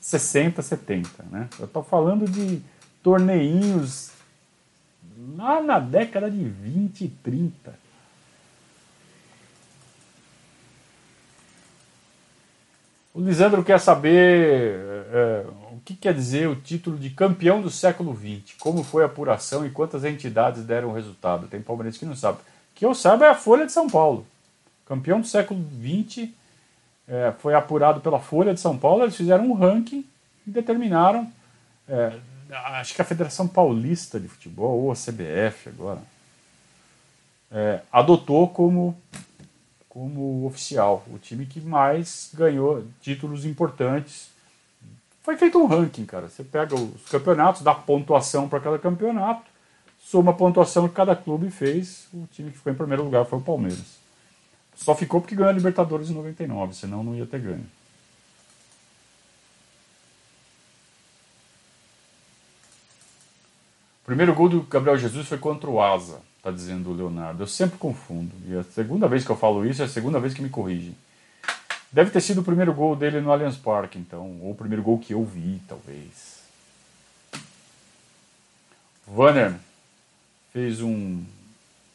60, 70. Né? Eu estou falando de torneinhos lá na década de 20 e 30. O Lisandro quer saber é, o que quer dizer o título de campeão do século XX, como foi a apuração e quantas entidades deram resultado. Tem palmeirense que não sabe que eu saiba é a Folha de São Paulo. Campeão do século XX, é, foi apurado pela Folha de São Paulo, eles fizeram um ranking e determinaram, é, acho que a Federação Paulista de Futebol, ou a CBF agora, é, adotou como, como oficial o time que mais ganhou títulos importantes. Foi feito um ranking, cara. Você pega os campeonatos, dá pontuação para cada campeonato soma a pontuação que cada clube fez, o time que ficou em primeiro lugar foi o Palmeiras. Só ficou porque ganhou a Libertadores em 99, senão não ia ter ganho. Primeiro gol do Gabriel Jesus foi contra o Asa, tá dizendo o Leonardo. Eu sempre confundo. E a segunda vez que eu falo isso é a segunda vez que me corrigem. Deve ter sido o primeiro gol dele no Allianz Parque, então. Ou o primeiro gol que eu vi, talvez. Vanner, fez um,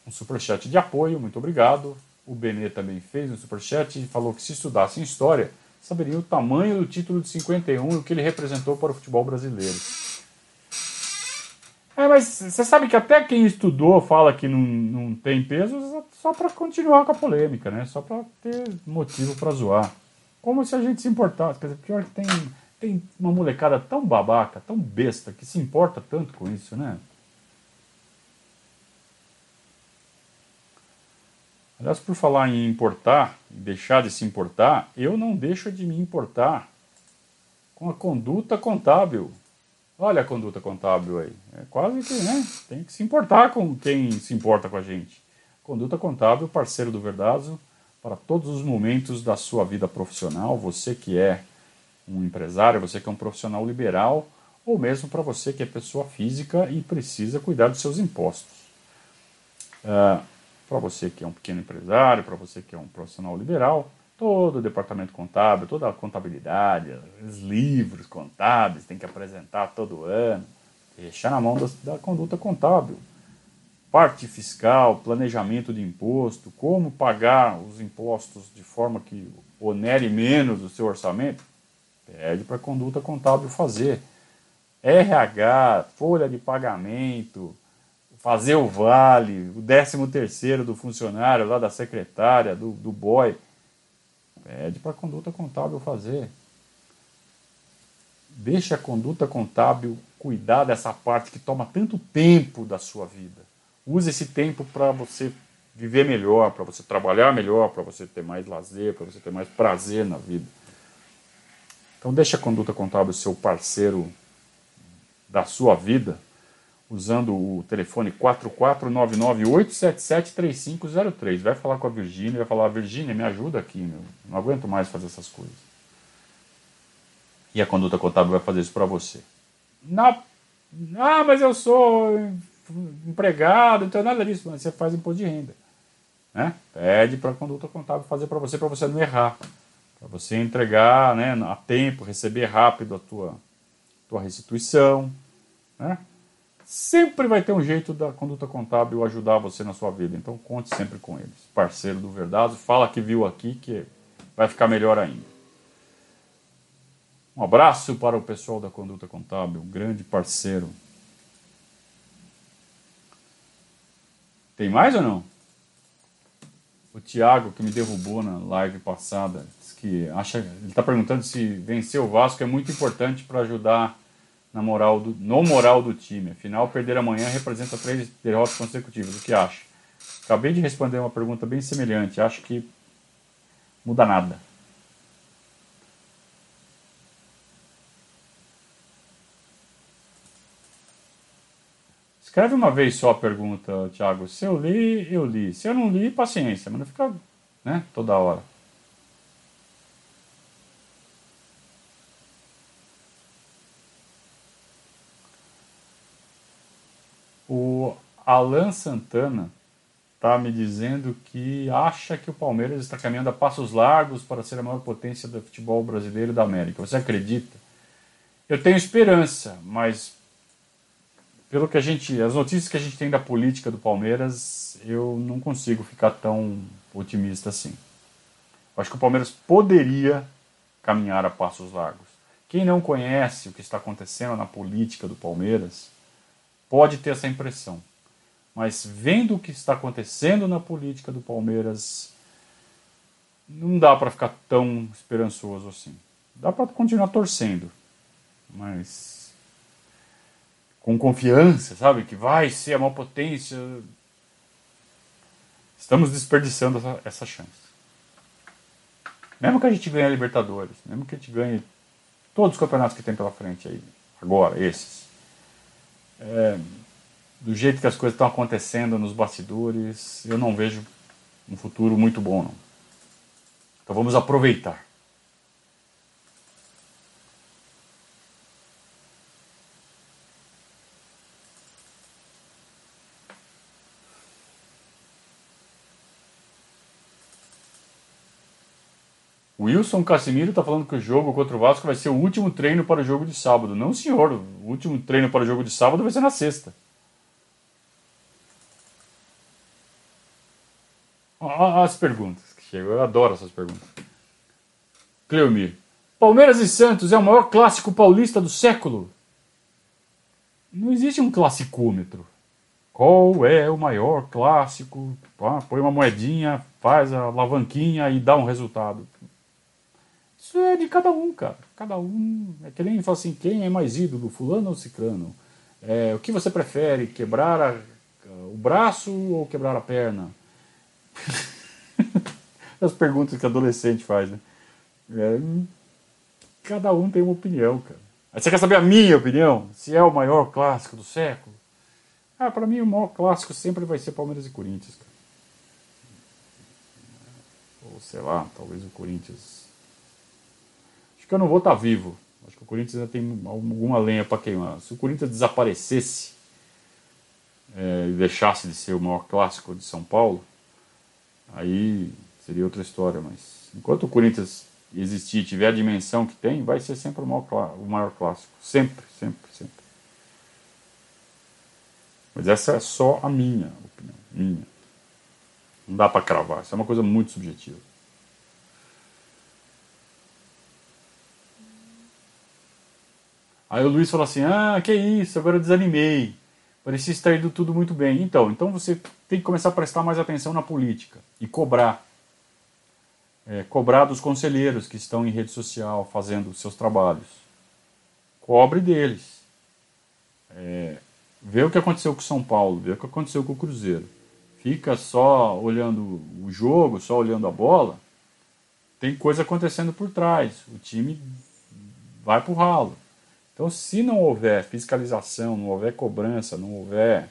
um superchat de apoio, muito obrigado. O Benê também fez um superchat e falou que se estudasse história, saberia o tamanho do título de 51 e o que ele representou para o futebol brasileiro. É, mas você sabe que até quem estudou fala que não, não tem peso só para continuar com a polêmica, né? Só para ter motivo para zoar. Como se a gente se importasse. Quer dizer, pior que tem, tem uma molecada tão babaca, tão besta, que se importa tanto com isso, né? Aliás, por falar em importar, deixar de se importar, eu não deixo de me importar com a conduta contábil. Olha a conduta contábil aí. É quase que, né? Tem que se importar com quem se importa com a gente. Conduta contábil, parceiro do Verdazo, para todos os momentos da sua vida profissional. Você que é um empresário, você que é um profissional liberal, ou mesmo para você que é pessoa física e precisa cuidar dos seus impostos. Uh, para você que é um pequeno empresário, para você que é um profissional liberal, todo o departamento contábil, toda a contabilidade, os livros contábeis tem que apresentar todo ano, deixar na mão da, da conduta contábil. Parte fiscal, planejamento de imposto, como pagar os impostos de forma que onere menos o seu orçamento, pede para a conduta contábil fazer. RH, folha de pagamento, fazer o vale, o décimo terceiro do funcionário lá da secretária, do, do boy. Pede para a conduta contábil fazer. Deixa a conduta contábil cuidar dessa parte que toma tanto tempo da sua vida. Use esse tempo para você viver melhor, para você trabalhar melhor, para você ter mais lazer, para você ter mais prazer na vida. Então deixa a conduta contábil ser o parceiro da sua vida usando o telefone 44998773503. Vai falar com a Virgínia, vai falar, Virgínia, me ajuda aqui, meu. Não aguento mais fazer essas coisas. E a conduta contábil vai fazer isso para você. Na... Ah, mas eu sou empregado, então nada disso. Mas você faz imposto de renda. Né? Pede para a conduta contábil fazer para você, para você não errar. Para você entregar né, a tempo, receber rápido a tua, tua restituição. Né? Sempre vai ter um jeito da conduta contábil ajudar você na sua vida. Então conte sempre com eles. Parceiro do Verdade, fala que viu aqui que vai ficar melhor ainda. Um abraço para o pessoal da Conduta Contábil, grande parceiro. Tem mais ou não? o Thiago, que me derrubou na live passada, que acha, ele está perguntando se vencer o Vasco é muito importante para ajudar na moral do, no moral do time. Afinal, perder amanhã representa três derrotas consecutivas. O que acha? Acabei de responder uma pergunta bem semelhante. Acho que muda nada. Escreve uma vez só a pergunta, Thiago. Se eu li, eu li. Se eu não li, paciência, mas não fica né, toda hora. O Alan Santana está me dizendo que acha que o Palmeiras está caminhando a passos largos para ser a maior potência do futebol brasileiro da América. Você acredita? Eu tenho esperança, mas pelo que a gente, as notícias que a gente tem da política do Palmeiras, eu não consigo ficar tão otimista assim. Eu acho que o Palmeiras poderia caminhar a passos largos. Quem não conhece o que está acontecendo na política do Palmeiras pode ter essa impressão. Mas vendo o que está acontecendo na política do Palmeiras, não dá para ficar tão esperançoso assim. Dá para continuar torcendo, mas com confiança, sabe, que vai ser a maior potência. Estamos desperdiçando essa, essa chance. Mesmo que a gente ganhe a Libertadores, mesmo que a gente ganhe todos os campeonatos que tem pela frente aí, agora, esses. É, do jeito que as coisas estão acontecendo nos bastidores, eu não vejo um futuro muito bom, não. Então vamos aproveitar. Wilson Casimiro está falando que o jogo contra o Vasco vai ser o último treino para o jogo de sábado. Não, senhor. O último treino para o jogo de sábado vai ser na sexta. As perguntas que chegam, eu adoro essas perguntas. Cleomir. Palmeiras e Santos é o maior clássico paulista do século? Não existe um classicômetro. Qual é o maior clássico? põe uma moedinha, faz a alavanquinha e dá um resultado. Isso é de cada um, cara. Cada um. É que nem fala assim: quem é mais ídolo, fulano ou ciclano? É, o que você prefere, quebrar a, o braço ou quebrar a perna? As perguntas que adolescente faz, né? É, cada um tem uma opinião, cara. Aí você quer saber a minha opinião? Se é o maior clássico do século? Ah, para mim o maior clássico sempre vai ser Palmeiras e Corinthians, cara. Ou sei lá, talvez o Corinthians. Acho que eu não vou estar tá vivo. Acho que o Corinthians ainda tem alguma lenha para queimar. Se o Corinthians desaparecesse é, e deixasse de ser o maior clássico de São Paulo, aí seria outra história. Mas enquanto o Corinthians existir e tiver a dimensão que tem, vai ser sempre o maior, o maior clássico. Sempre, sempre, sempre. Mas essa é só a minha opinião. Minha. Não dá para cravar. Isso é uma coisa muito subjetiva. Aí o Luiz falou assim: Ah, que isso, agora eu desanimei. Parecia estar indo tudo muito bem. Então, então você tem que começar a prestar mais atenção na política e cobrar. É, cobrar dos conselheiros que estão em rede social fazendo seus trabalhos. Cobre deles. É, vê o que aconteceu com São Paulo, vê o que aconteceu com o Cruzeiro. Fica só olhando o jogo, só olhando a bola. Tem coisa acontecendo por trás. O time vai pro ralo. Então, se não houver fiscalização, não houver cobrança, não houver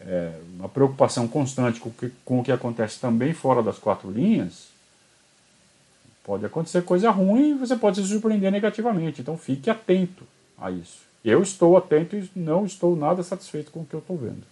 é, uma preocupação constante com, que, com o que acontece também fora das quatro linhas, pode acontecer coisa ruim e você pode se surpreender negativamente. Então, fique atento a isso. Eu estou atento e não estou nada satisfeito com o que eu estou vendo.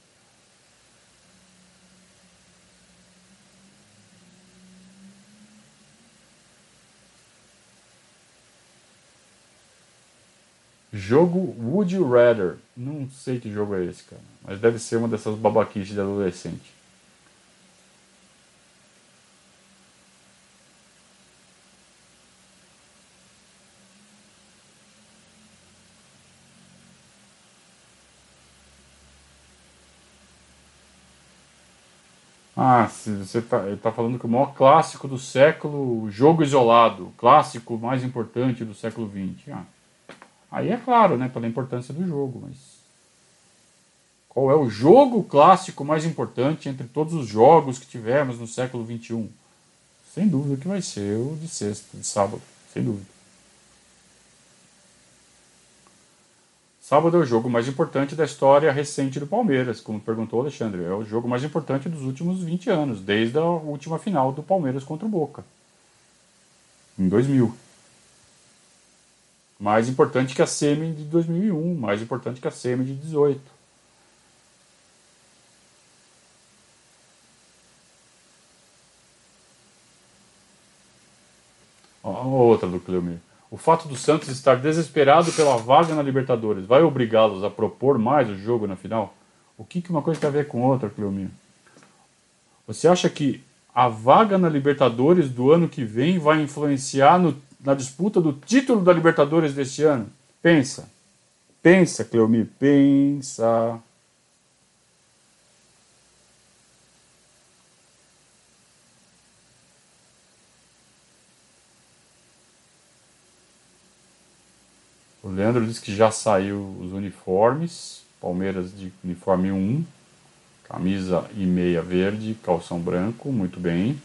Jogo Would You Rather. Não sei que jogo é esse, cara. Mas deve ser uma dessas babaquices de adolescente. Ah, você está tá falando que o maior clássico do século, jogo isolado, clássico mais importante do século XX. Ah, aí é claro, né, pela importância do jogo, mas qual é o jogo clássico mais importante entre todos os jogos que tivemos no século XXI? Sem dúvida que vai ser o de sexta, de sábado, sem dúvida. Sábado é o jogo mais importante da história recente do Palmeiras, como perguntou o Alexandre. É o jogo mais importante dos últimos 20 anos, desde a última final do Palmeiras contra o Boca, em 2000. Mais importante que a SEMI de 2001, mais importante que a SEMI de 18. Outra do Cleomir. O fato do Santos estar desesperado pela vaga na Libertadores vai obrigá-los a propor mais o jogo na final? O que, que uma coisa tem a ver com outra, Cleomir? Você acha que a vaga na Libertadores do ano que vem vai influenciar no, na disputa do título da Libertadores deste ano? Pensa. Pensa, Cleomir, pensa. O Leandro disse que já saiu os uniformes. Palmeiras de uniforme 1, camisa e meia verde, calção branco, muito bem.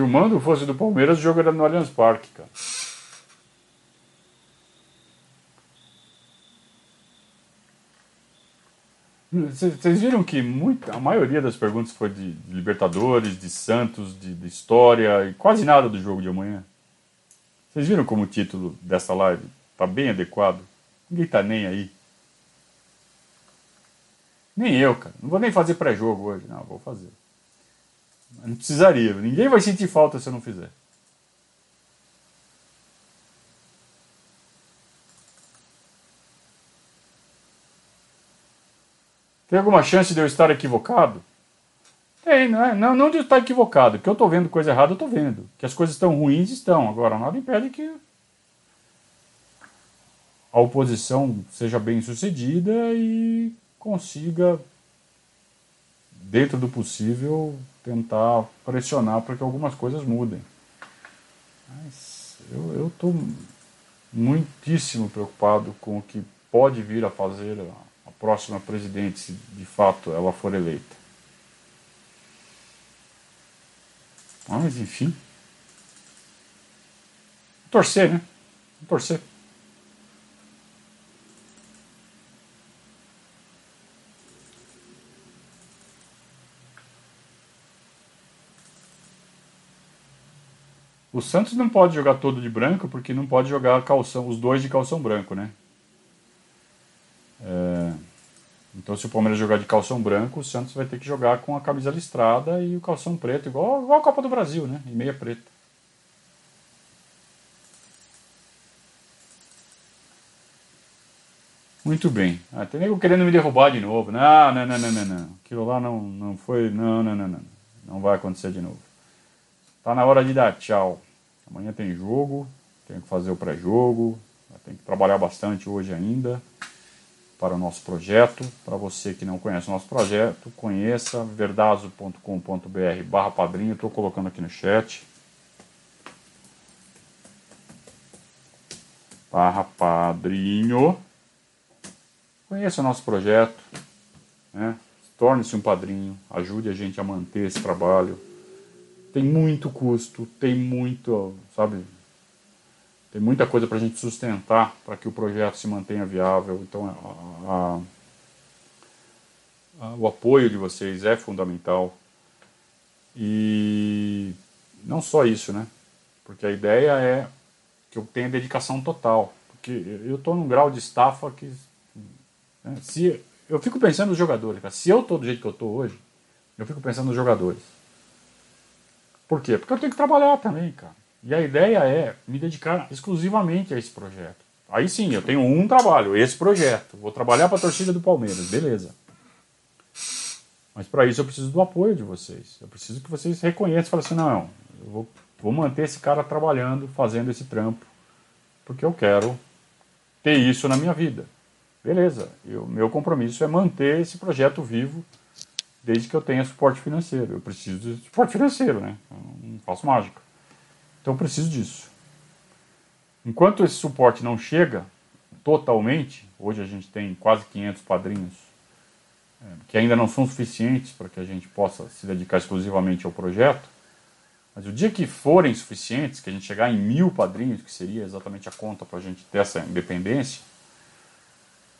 Se o mando fosse do Palmeiras, o jogo era no Allianz Parque, cara. Vocês viram que muita, a maioria das perguntas foi de, de Libertadores, de Santos, de, de, história e quase nada do jogo de amanhã. Vocês viram como o título dessa live está bem adequado? Ninguém está nem aí. Nem eu, cara. Não vou nem fazer pré-jogo hoje. Não, vou fazer. Não precisaria. Ninguém vai sentir falta se eu não fizer. Tem alguma chance de eu estar equivocado? Tem, não, é? não, não de eu estar equivocado. Que eu estou vendo coisa errada, eu estou vendo. Que as coisas estão ruins, estão. Agora, nada impede que a oposição seja bem sucedida e consiga, dentro do possível, tentar pressionar para que algumas coisas mudem. Mas eu estou muitíssimo preocupado com o que pode vir a fazer próxima presidente, se de fato ela for eleita. Mas enfim. Torcer, né? Torcer. O Santos não pode jogar todo de branco porque não pode jogar calção, os dois de calção branco, né? É... Então, se o Palmeiras jogar de calção branco, o Santos vai ter que jogar com a camisa listrada e o calção preto, igual, igual a Copa do Brasil, né? E meia preta. Muito bem. Ah, tem nego querendo me derrubar de novo. Não, não, não, não, não, não. Aquilo lá não, não foi. Não, não, não, não. Não vai acontecer de novo. Tá na hora de dar tchau. Amanhã tem jogo. Tenho que fazer o pré-jogo. Tenho que trabalhar bastante hoje ainda para o nosso projeto. Para você que não conhece o nosso projeto, conheça verdazo.com.br barra padrinho, estou colocando aqui no chat. Barra padrinho. Conheça o nosso projeto, né? torne-se um padrinho, ajude a gente a manter esse trabalho. Tem muito custo, tem muito, sabe, tem muita coisa para a gente sustentar para que o projeto se mantenha viável. Então, a, a, a, o apoio de vocês é fundamental. E não só isso, né? Porque a ideia é que eu tenha dedicação total. Porque eu estou num grau de estafa que. Né, se, eu fico pensando nos jogadores. Cara. Se eu estou do jeito que eu estou hoje, eu fico pensando nos jogadores. Por quê? Porque eu tenho que trabalhar também, cara. E a ideia é me dedicar exclusivamente a esse projeto. Aí sim, eu tenho um trabalho, esse projeto. Vou trabalhar para a torcida do Palmeiras, beleza. Mas para isso eu preciso do apoio de vocês. Eu preciso que vocês reconheçam e falem assim: não, eu vou Vou manter esse cara trabalhando, fazendo esse trampo, porque eu quero ter isso na minha vida. Beleza, o meu compromisso é manter esse projeto vivo desde que eu tenha suporte financeiro. Eu preciso de suporte financeiro, né? Eu não faço mágica. Então eu preciso disso. Enquanto esse suporte não chega totalmente, hoje a gente tem quase 500 padrinhos, é, que ainda não são suficientes para que a gente possa se dedicar exclusivamente ao projeto, mas o dia que forem suficientes, que a gente chegar em mil padrinhos, que seria exatamente a conta para a gente ter essa independência,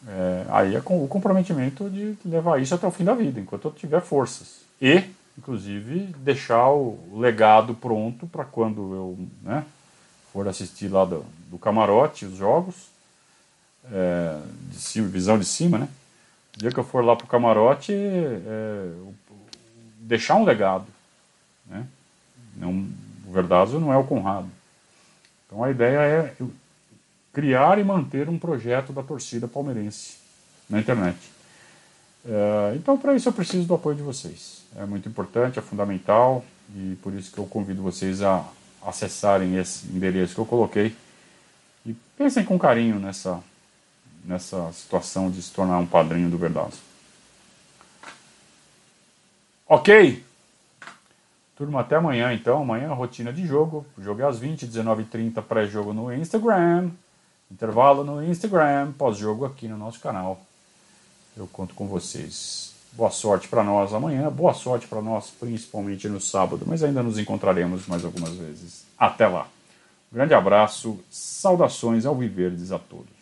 é, aí é o comprometimento de levar isso até o fim da vida, enquanto eu tiver forças. E, inclusive, deixar o legado pronto para quando eu né, for assistir lá do, do camarote, os jogos, é, de cima, visão de cima, né? O dia que eu for lá para o camarote, é, deixar um legado, né? Não, o Verdazo não é o Conrado. Então a ideia é criar e manter um projeto da torcida palmeirense na internet. É, então, para isso, eu preciso do apoio de vocês. É muito importante, é fundamental e por isso que eu convido vocês a acessarem esse endereço que eu coloquei e pensem com carinho nessa, nessa situação de se tornar um padrinho do Verdazo. Ok? Turma, até amanhã então. Amanhã, rotina de jogo. Jogo é às 20, 19h30, pré-jogo no Instagram. Intervalo no Instagram, pós-jogo aqui no nosso canal. Eu conto com vocês. Boa sorte para nós amanhã, boa sorte para nós principalmente no sábado, mas ainda nos encontraremos mais algumas vezes. Até lá. Um grande abraço, saudações ao Viverdes a todos.